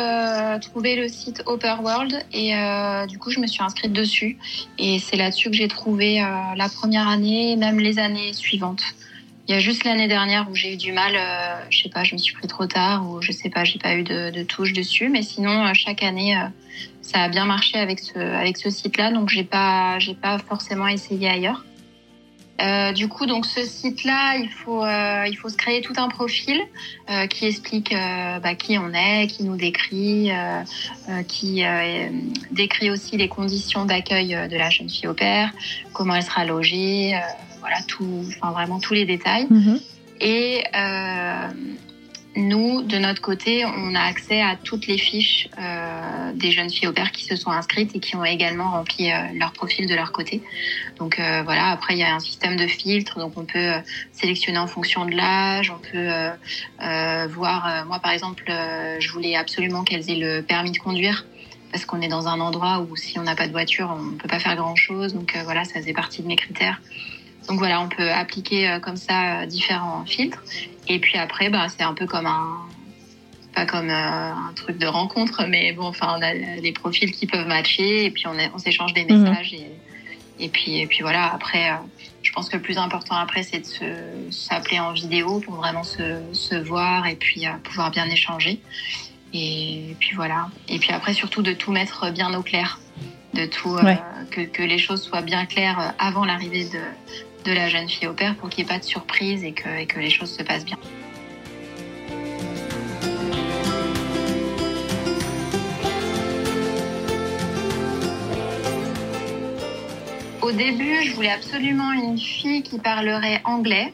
trouvé le site Upper World et du coup, je me suis inscrite dessus. Et c'est là-dessus que j'ai trouvé la première année, même les années suivantes. Il y a juste l'année dernière où j'ai eu du mal, euh, je sais pas, je me suis pris trop tard ou je sais pas, j'ai pas eu de, de touche dessus. Mais sinon, euh, chaque année, euh, ça a bien marché avec ce, avec ce site-là, donc j'ai pas, j'ai pas forcément essayé ailleurs. Euh, du coup, donc ce site-là, il faut, il faut se créer tout un profil qui explique bah, qui on est, qui nous décrit, qui décrit aussi les conditions d'accueil de la jeune fille au père, comment elle sera logée, voilà tout, enfin vraiment tous les détails. Et euh, nous, de notre côté, on a accès à toutes les fiches euh, des jeunes filles au père qui se sont inscrites et qui ont également rempli euh, leur profil de leur côté. Donc euh, voilà, après il y a un système de filtres, donc on peut sélectionner en fonction de l'âge, on peut voir. moi par exemple, je voulais absolument qu'elles aient le permis de conduire parce qu'on est dans un endroit où si on n'a pas de voiture, on ne peut pas faire grand chose. Donc voilà, ça faisait partie de mes critères. Donc voilà, on peut appliquer euh, comme ça euh, différents filtres. Et puis après, bah, c'est un peu comme un, pas comme un truc de rencontre, mais bon, enfin, on a des profils qui peuvent matcher et puis on, on s'échange des Mhm. messages et, et puis et puis voilà. Après, euh, je pense que le plus important après, c'est de s'appeler en vidéo pour vraiment se, se voir et puis euh, pouvoir bien échanger. Et puis voilà. Et puis après, surtout de tout mettre bien au clair, de tout euh, que, que les choses soient bien claires euh, avant l'arrivée de de la jeune fille au père pour qu'il n'y ait pas de surprise et que, les choses se passent bien. Au début, je voulais absolument une fille qui parlerait anglais.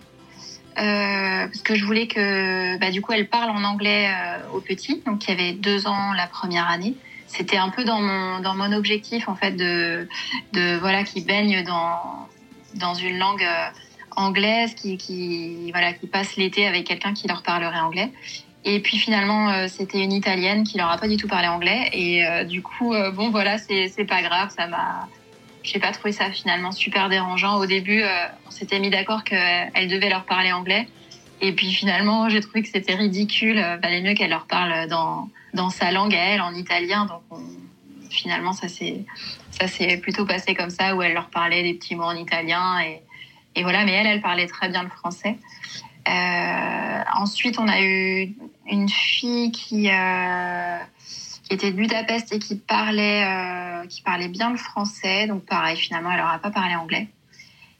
euh, parce que je voulais que, bah, du coup, elle parle en anglais euh, au petit, donc qui avait deux ans la première année. C'était un peu dans mon dans mon objectif en fait de de voilà qui baigne dans dans une langue euh, anglaise, qui voilà qui passe l'été avec quelqu'un qui leur parlerait anglais. Et puis finalement, euh, c'était une italienne qui leur a pas du tout parlé anglais. Et euh, du coup, bon voilà, c'est pas grave, ça m'a j'ai pas trouvé ça finalement super dérangeant. Au début, on s'était mis d'accord qu'elle devait leur parler anglais. Et puis finalement, j'ai trouvé que c'était ridicule. Valait mieux qu'elle leur parle dans, dans sa langue à elle, en italien. Donc on- finalement, ça s'est plutôt passé comme ça, où elle leur parlait des petits mots en italien. Et, voilà, mais elle, elle parlait très bien le français. Euh, ensuite, on a eu une fille qui, euh, était de Budapest et qui parlait, euh, qui parlait bien le français. Donc pareil, finalement, elle n'aura pas parlé anglais.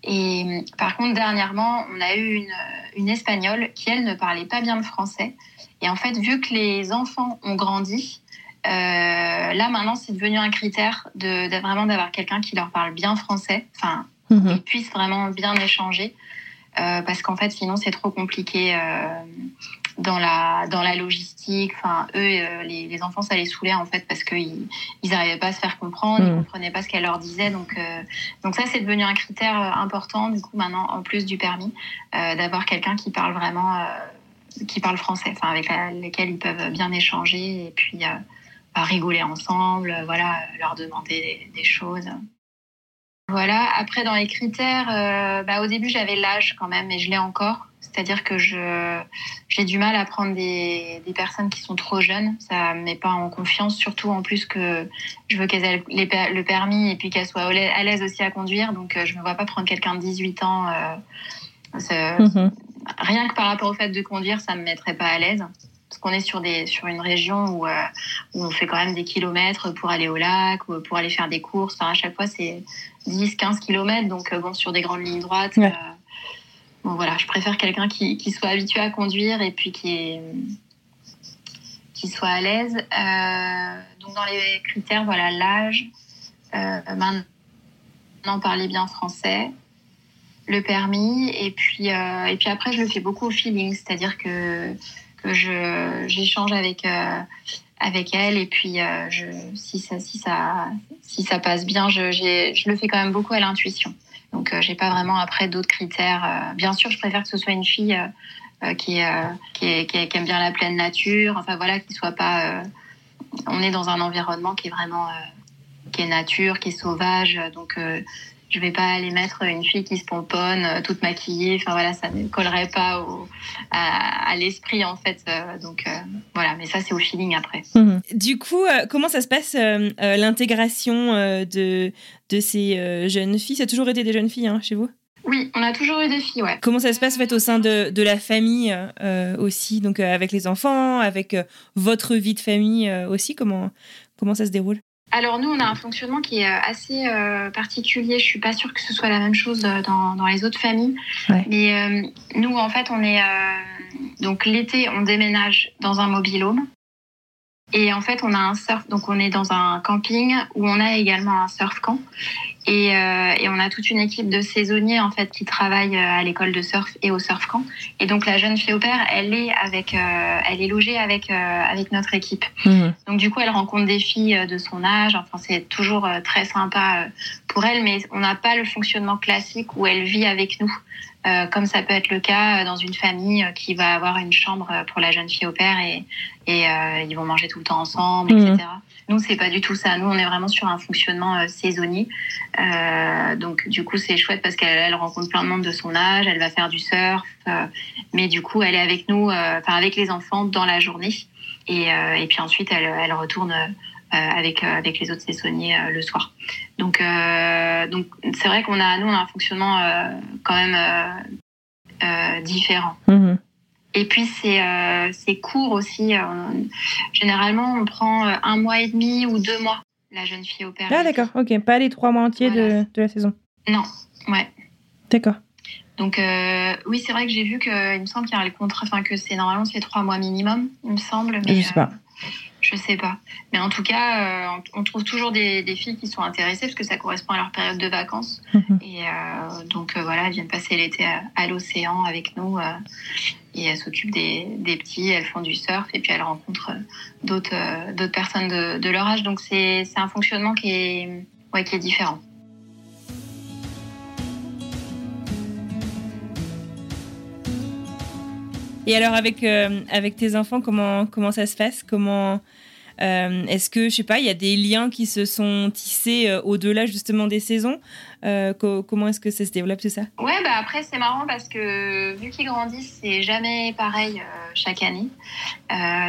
Et par contre, dernièrement, on a eu une, espagnole qui, elle, ne parlait pas bien le français. Et en fait, vu que les enfants ont grandi, là maintenant, c'est devenu un critère de, de vraiment d'avoir quelqu'un qui leur parle bien français, enfin, Mhm. ils puissent vraiment bien échanger. Euh, parce qu'en fait, sinon, c'est trop compliqué euh, dans la dans la logistique. Enfin, eux, euh, les, les enfants, ça les saoulait en fait parce qu'ils ils n'arrivaient pas à se faire comprendre, ils Mhm. comprenaient pas ce qu'elle leur disait. Donc, euh, donc ça, c'est devenu un critère euh, important du coup maintenant, en plus du permis, euh, d'avoir quelqu'un qui parle vraiment, euh, qui parle français, enfin avec la- lesquels ils peuvent bien échanger et puis bah, rigoler ensemble, voilà, leur demander des, des choses. Voilà. Après, dans les critères, euh, bah, au début, j'avais l'âge quand même, et je l'ai encore. C'est-à-dire que je j'ai du mal à prendre des, des personnes qui sont trop jeunes. Ça me met pas en confiance, surtout en plus que je veux qu'elles aient les le permis et puis qu'elles soient à l'aise aussi à conduire. Donc, euh, je me vois pas prendre quelqu'un de 18 ans. euh, Mhm. rien que par rapport au fait de conduire, ça me mettrait pas à l'aise. Parce qu'on est sur, des, sur une région où, euh, où on fait quand même des kilomètres pour aller au lac ou pour aller faire des courses. Enfin, à chaque fois, c'est 10, 15 kilomètres. Donc, euh, bon, sur des grandes lignes droites. Ouais. euh, bon, voilà, je préfère quelqu'un qui, qui soit habitué à conduire et puis qui, est, qui soit à l'aise. Donc, dans les critères, voilà, l'âge. Maintenant, parler bien français le permis et puis et puis après je le fais beaucoup au feeling c'est-à-dire que que je j'échange avec euh, avec elle. Et puis euh, si ça si ça si ça passe bien je je le fais quand même beaucoup à l'intuition. Donc euh, j'ai pas vraiment après d'autres critères bien sûr je préfère que ce soit une fille qui, qui, qui, aime bien la pleine nature. Enfin voilà qui soit pas on est dans un environnement qui est vraiment qui est nature qui est sauvage. Donc je vais pas aller mettre une fille qui se pomponne, euh, toute maquillée. Enfin voilà, ça ne collerait pas au, à, à l'esprit en fait. Euh, donc euh, voilà, mais ça c'est au feeling après. Mhm. Du coup, euh, comment ça se passe euh, euh, l'intégration euh, de, de ces euh, jeunes filles? Ça a toujours été des jeunes filles hein, chez vous? Oui, on a toujours eu des filles, ouais. Comment ça se passe en fait, au sein de, de la famille euh, aussi? Donc euh, avec les enfants, avec euh, votre vie de famille euh, aussi? Comment, comment ça se déroule? Alors nous, on a un fonctionnement qui est euh, assez euh, particulier. Je suis pas sûre que ce soit la même chose euh, dans, dans les autres familles. Ouais. Mais euh, nous, en fait, on est euh, donc l'été, on déménage dans un mobilhome. Et en fait, on a un surf, donc on est dans un camping où on a également un surf camp. Et, euh, et on a toute une équipe de saisonniers en fait qui travaillent euh, à l'école de surf et au surf camp. Et donc la jeune fille au père, elle est avec, euh, elle est logée avec euh, avec notre équipe. Donc du coup, elle rencontre des filles euh, de son âge. Enfin, c'est toujours euh, très sympa pour elle, mais on n'a pas le fonctionnement classique où elle vit avec nous, euh, comme ça peut être le cas dans une famille qui va avoir une chambre pour la jeune fille au père et, et euh, ils vont manger tout le temps ensemble, Mhm. etc. Nous, c'est pas du tout ça. Nous, on est vraiment sur un fonctionnement euh, saisonnier. Euh, donc, du coup, c'est chouette parce qu'elle elle rencontre plein de monde de son âge. Elle va faire du surf, euh, mais du coup, elle est avec nous, enfin avec les enfants dans la journée. Et, puis ensuite, elle, retourne avec, avec les autres saisonniers le soir. Donc, donc c'est vrai qu'on a, nous, a un fonctionnement quand même différent. Mhm. Et puis c'est c'est court aussi. généralement, on prend un mois et demi ou deux mois la jeune fille père. Ah d'accord, ok, pas les trois mois entiers Voilà. de, de la saison. Non, ouais. D'accord. Donc euh, oui, c'est vrai que j'ai vu que il me semble qu'il y a le contrat, enfin que c'est normalement c'est trois mois minimum, il me semble. Mais, Je sais pas. Je sais pas. Mais en tout cas, euh, on trouve toujours des, des filles qui sont intéressées parce que ça correspond à leur période de vacances. Mhm. Et euh, donc euh, voilà, elles viennent passer l'été à, à l'océan avec nous et elles s'occupent des, des petits, elles font du surf et puis elles rencontrent d'autres d'autres personnes de, de leur âge. Donc c'est c'est un fonctionnement qui est ouais qui est différent. Et alors avec euh, avec tes enfants, comment comment ça se passe? Comment euh, est-ce que je sais pas, il y a des liens qui se sont tissés euh, au-delà justement des saisons? Euh, co- Comment est-ce que ça se développe tout ça? Ouais, bah après c'est marrant parce que vu qu'ils grandissent, c'est jamais pareil euh, chaque année.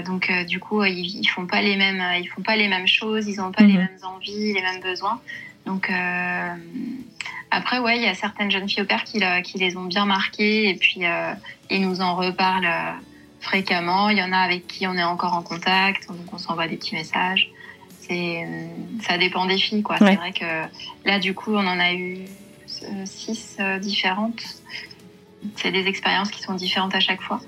Donc du coup, ils, ils font pas les mêmes, ils font pas les mêmes choses, ils ont pas les Mhm. mêmes envies, les mêmes besoins. Donc après, ouais, il y a certaines jeunes filles au père qui, les ont bien marquées et puis ils nous en reparlent fréquemment. Il y en a avec qui on est encore en contact, donc on s'envoie des petits messages. C'est, euh, ça dépend des filles, quoi. Ouais. C'est vrai que là, du coup, on en a eu euh, six euh, différentes. C'est des expériences qui sont différentes à chaque fois.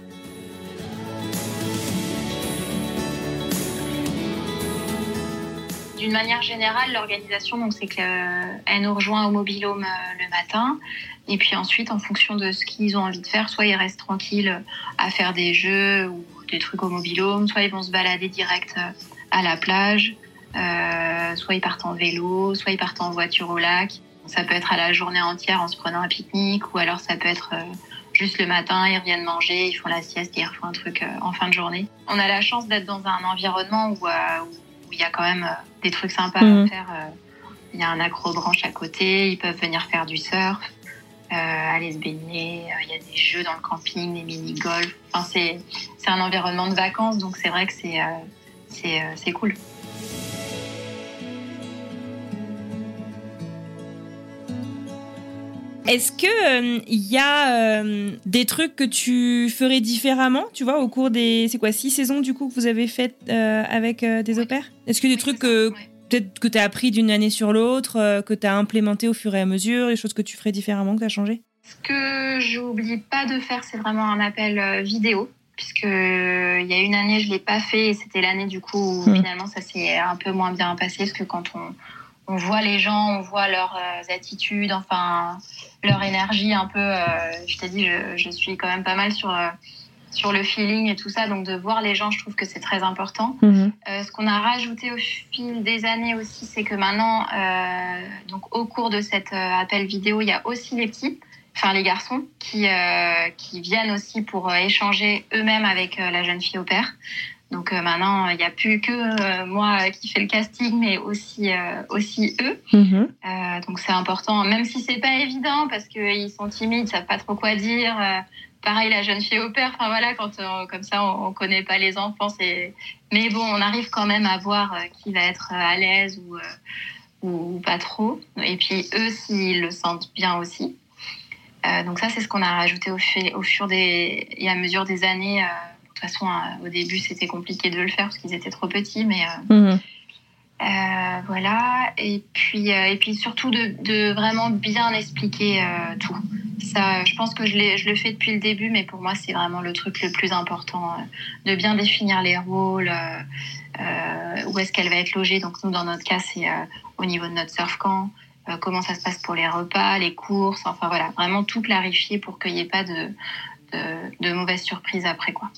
D'une manière générale, l'organisation, donc, c'est qu'elle nous rejoint au mobilhome le matin. Et puis ensuite, en fonction de ce qu'ils ont envie de faire, soit ils restent tranquilles à faire des jeux ou des trucs au mobilhome, soit ils vont se balader direct euh, à la plage, euh, soit ils partent en vélo, soit ils partent en voiture au lac. Ça peut être à la journée entière en se prenant un pique-nique, ou alors ça peut être euh, juste le matin, ils reviennent manger, ils font la sieste et ils refont un truc euh, en fin de journée. On a la chance d'être dans un environnement où euh, il y a quand même euh, des trucs sympas à faire. euh. Il y a un accrobranche à côté, ils peuvent venir faire du surf, euh, aller se baigner. euh, Il y a des jeux dans le camping, des mini-golf. Enfin, c'est c'est un environnement de vacances, donc c'est vrai que c'est euh, c'est euh, c'est cool. Est-ce que il y a euh, des trucs que tu ferais différemment, tu vois, au cours des c'est quoi six saisons du coup que vous avez faites euh, avec euh, des opères? Est-ce que des Oui, trucs ça, que ouais. Peut-être que tu as appris d'une année sur l'autre, euh, que tu as implémenté au fur et à mesure, des choses que tu ferais différemment, que tu as changé? Ce que j'oublie pas de faire, c'est vraiment un appel euh, vidéo. Puisque euh, il y a une année, je l'ai pas fait et c'était l'année du coup où Mhm. finalement ça s'est un peu moins bien passé parce que quand on, on voit les gens, on voit leurs attitudes, enfin leur énergie un peu. euh, je t'ai dit, je, je suis quand même pas mal sur euh, sur le feeling et tout ça, donc de voir les gens, je trouve que c'est très important. Euh, ce qu'on a rajouté au fil des années aussi, c'est que maintenant, euh, donc au cours de cet euh, appel vidéo, il y a aussi les petits, enfin les garçons, qui, euh, qui viennent aussi pour échanger eux-mêmes avec la jeune fille au père. Donc maintenant, il n'y a plus que moi qui fais le casting, mais aussi, aussi eux. Mhm. Donc c'est important, même si c'est pas évident parce qu'ils sont timides, ils savent pas trop quoi dire. Pareil, la jeune fille au père, enfin voilà, quand euh, comme ça on, on connaît pas les enfants, c'est. Mais bon, on arrive quand même à voir euh, qui va être euh, à l'aise ou, ou pas trop. Et puis eux, s'ils le sentent bien aussi. Donc ça, c'est ce qu'on a rajouté au, fur des et à mesure des années. De toute façon, au début, c'était compliqué de le faire parce qu'ils étaient trop petits, mais Mhm. Euh, voilà, et puis, euh, et puis surtout de, vraiment bien expliquer euh, tout. Ça, je pense que je, le fais depuis le début, mais pour moi, c'est vraiment le truc le plus important, de bien définir les rôles, où est-ce qu'elle va être logée. Donc nous, dans notre cas, c'est au niveau de notre surf camp, comment ça se passe pour les repas, les courses, enfin voilà, vraiment tout clarifier pour qu'il n'y ait pas de, de, de mauvaises surprises après, quoi.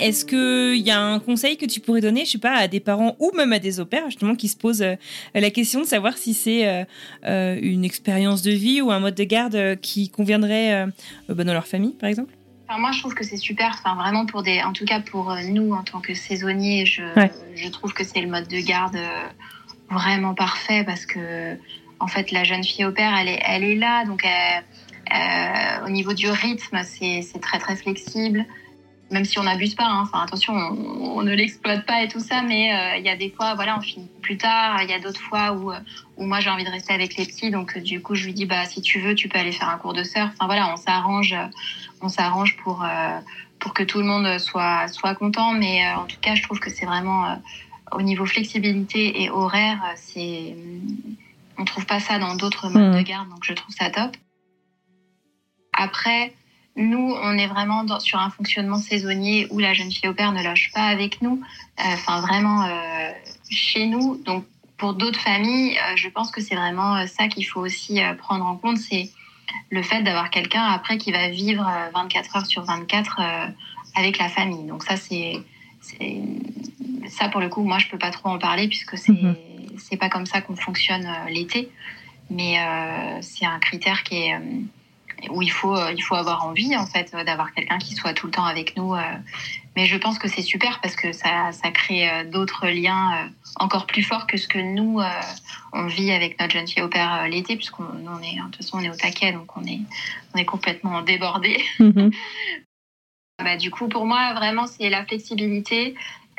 Est-ce qu'il y a un conseil que tu pourrais donner, je sais pas, à des parents ou même à des opères, justement, qui se posent euh, la question de savoir si c'est euh, euh, une expérience de vie ou un mode de garde qui conviendrait bah, dans leur famille, par exemple? Moi, je trouve que c'est super. Enfin, vraiment pour des, en tout cas pour nous en tant que saisonniers, je, Ouais. je trouve que c'est le mode de garde vraiment parfait parce que en fait la jeune fille au père elle est elle est là donc euh, au niveau du rythme c'est très très flexible même si on n'abuse pas hein. enfin attention on, ne l'exploite pas et tout ça mais euh, il y a des fois voilà on finit plus tard il y a d'autres fois où où moi j'ai envie de rester avec les petits donc du coup je lui dis bah si tu veux tu peux aller faire un cours de surf enfin voilà on s'arrange on s'arrange pour pour que tout le monde soit soit content mais en tout cas je trouve que c'est vraiment au niveau flexibilité et horaire, c'est on trouve pas ça dans d'autres modes de hmm. garde, donc je trouve ça top. Après, nous, on est vraiment sur un fonctionnement saisonnier où la jeune fille au père ne loge pas avec nous, euh, enfin vraiment euh, chez nous. Donc pour d'autres familles, euh, je pense que c'est vraiment ça qu'il faut aussi prendre en compte, c'est le fait d'avoir quelqu'un après qui va vivre 24 heures sur 24 avec la famille. Donc ça, c'est ça pour le coup, moi je peux pas trop en parler puisque c'est c'est pas comme ça qu'on fonctionne l'été, mais euh, c'est un critère qui est où il faut il faut avoir envie en fait d'avoir quelqu'un qui soit tout le temps avec nous. mais je pense que c'est super parce que ça, ça crée d'autres liens encore plus forts que ce que nous on vit avec notre jeune fille au père l'été puisqu'on on est de toute façon on est au taquet donc on est on est complètement débordé. Mhm. Bah, du coup, pour moi, vraiment, c'est la flexibilité,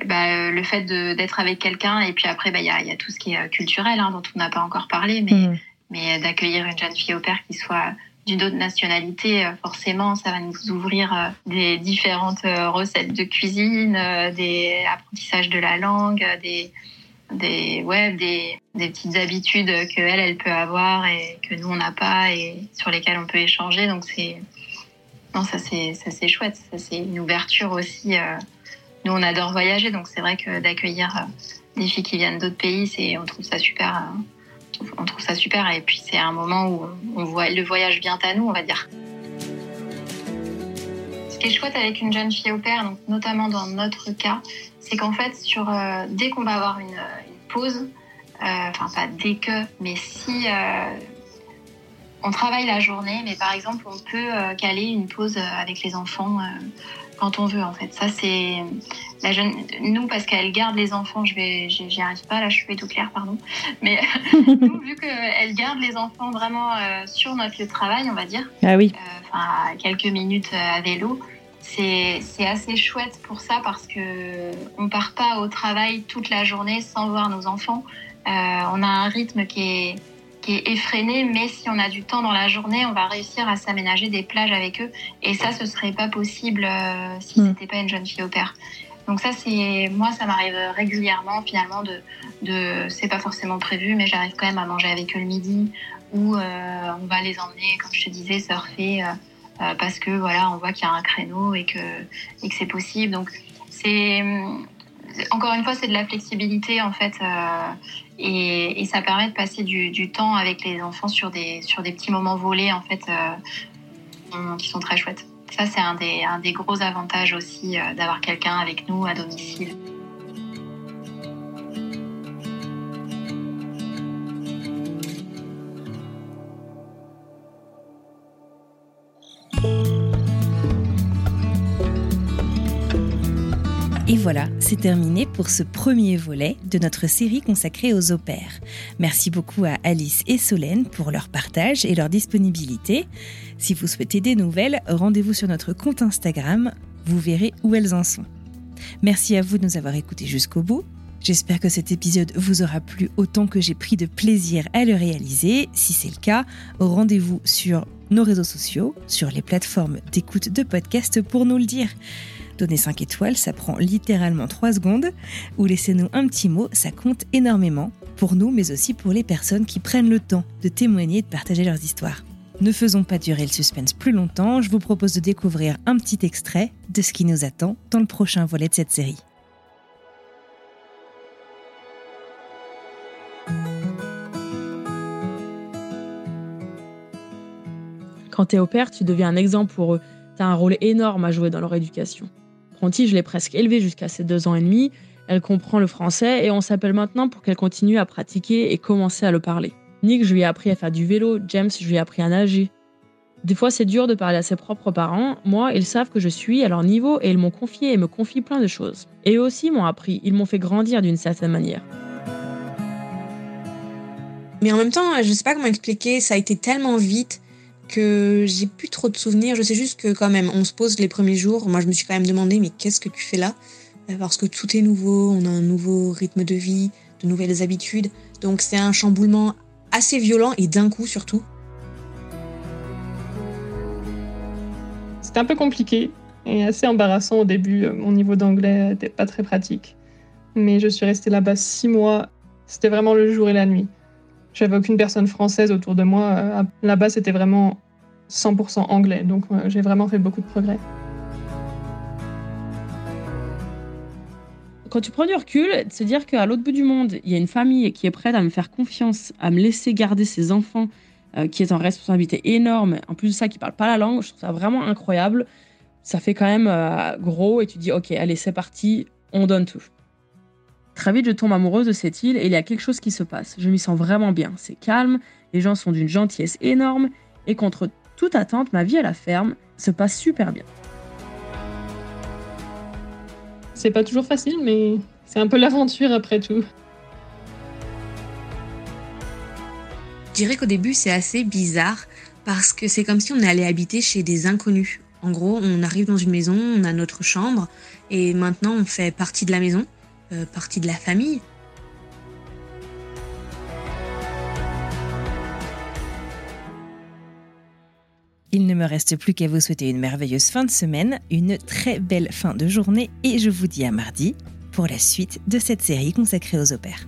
bah, euh, le fait d'être avec quelqu'un. Et puis après, bah, il y, a, y, a, tout ce qui est euh, culturel, hein, dont on n'a pas encore parlé, mais, mm. mais d'accueillir une jeune fille au père qui soit d'une autre nationalité, euh, forcément, ça va nous ouvrir des différentes recettes de cuisine, des apprentissages de la langue, des, des, des, des petites habitudes qu'elle, elle peut avoir et que nous, on n'a pas et sur lesquelles on peut échanger. Donc, c'est non, ça c'est ça c'est chouette. Ça c'est une ouverture aussi. Euh, nous on adore voyager, donc c'est vrai que d'accueillir euh, des filles qui viennent d'autres pays, c'est on trouve ça super. Euh, on trouve ça super et puis c'est un moment où on voit le voyage vient à nous, on va dire. Ce qui est chouette avec une jeune fille au donc notamment dans notre cas, c'est qu'en fait sur dès qu'on va avoir une, une pause, enfin pas dès que, mais si on travaille la journée, mais par exemple, on peut euh, caler une pause euh, avec les enfants euh, quand on veut, en fait. Ça, c'est la jeune. Nous, parce qu'elle garde les enfants, je vais, j'y arrive pas. Là, je fais tout clair, pardon. Mais nous, vu qu'elle garde les enfants vraiment sur notre lieu de travail, on va dire. Ah oui. Enfin, quelques minutes à vélo. C'est, c'est assez chouette pour ça parce que on part pas au travail toute la journée sans voir nos enfants. on a un rythme qui est qui est effréné, mais si on a du temps dans la journée, on va réussir à s'aménager des plages avec eux. Et ça, ce serait pas possible euh, si mm. c'était pas une jeune fille au père. Donc ça, c'est moi, ça m'arrive régulièrement finalement de, de c'est pas forcément prévu, mais j'arrive quand même à manger avec eux le midi ou euh, on va les emmener, comme je te disais, surfer euh, parce que voilà, on voit qu'il y a un créneau et que et que c'est possible. Donc c'est encore une fois, c'est de la flexibilité en fait, euh, et, ça permet de passer du, temps avec les enfants sur des sur des petits moments volés en fait, euh, qui sont très chouettes. Ça, c'est un des, un des gros avantages aussi euh, d'avoir quelqu'un avec nous à domicile. Et voilà, c'est terminé pour ce premier volet de notre série consacrée aux au pairs. Merci beaucoup à Alice et Solène pour leur partage et leur disponibilité. Si vous souhaitez des nouvelles, rendez-vous sur notre compte Instagram, vous verrez où elles en sont. Merci à vous de nous avoir écoutés jusqu'au bout. J'espère que cet épisode vous aura plu autant que j'ai pris de plaisir à le réaliser. Si c'est le cas, rendez-vous sur nos réseaux sociaux, sur les plateformes d'écoute de podcast pour nous le dire. Donner 5 étoiles, ça prend littéralement 3 secondes. Ou laissez-nous un petit mot, ça compte énormément. Pour nous, mais aussi pour les personnes qui prennent le temps de témoigner et de partager leurs histoires. Ne faisons pas durer le suspense plus longtemps, je vous propose de découvrir un petit extrait de ce qui nous attend dans le prochain volet de cette série. Quand tu es au père, tu deviens un exemple pour eux. Tu as un rôle énorme à jouer dans leur éducation je l'ai presque élevée jusqu'à ses deux ans et demi. Elle comprend le français et on s'appelle maintenant pour qu'elle continue à pratiquer et commencer à le parler. Nick, je lui ai appris à faire du vélo. James, je lui ai appris à nager. Des fois, c'est dur de parler à ses propres parents. Moi, ils savent que je suis à leur niveau et ils m'ont confié et me confient plein de choses. Et eux aussi m'ont appris, ils m'ont fait grandir d'une certaine manière. Mais en même temps, je sais pas comment expliquer, ça a été tellement vite que j'ai plus trop de souvenirs. Je sais juste que quand même, on se pose les premiers jours. Moi, je me suis quand même demandé, mais qu'est-ce que tu fais là? Euh, Parce que tout est nouveau, on a un nouveau rythme de vie, de nouvelles habitudes. Donc c'est un chamboulement assez violent et d'un coup surtout. C'était un peu compliqué et assez embarrassant au début. Mon niveau d'anglais n'était pas très pratique. Mais je suis restée là-bas six mois. C'était vraiment le jour et la nuit. J'avais aucune personne française autour de moi. Euh, là-bas, c'était vraiment 100% anglais. Donc euh, j'ai vraiment fait beaucoup de progrès. Quand tu prends du recul, se dire qu'à l'autre bout du monde, il y a une famille qui est prête à me faire confiance, à me laisser garder ses enfants, euh, qui est en responsabilité énorme, en plus de ça, qui parle pas la langue, je trouve ça vraiment incroyable. Ça fait quand même gros et tu dis, ok, allez, c'est parti, on donne tout. Très vite, je tombe amoureuse de cette île et il y a quelque chose qui se passe. Je m'y sens vraiment bien. C'est calme, les gens sont d'une gentillesse énorme et contre toute attente, ma vie à la ferme se passe super bien. C'est pas toujours facile, mais c'est un peu l'aventure après tout. Je dirais qu'au début, c'est assez bizarre parce que c'est comme si on allait habiter chez des inconnus. En gros, on arrive dans une maison, on a notre chambre et maintenant on fait partie de la maison. Euh, partie de la famille. Il ne me reste plus qu'à vous souhaiter une merveilleuse fin de semaine, une très belle fin de journée et je vous dis à mardi pour la suite de cette série consacrée aux opères.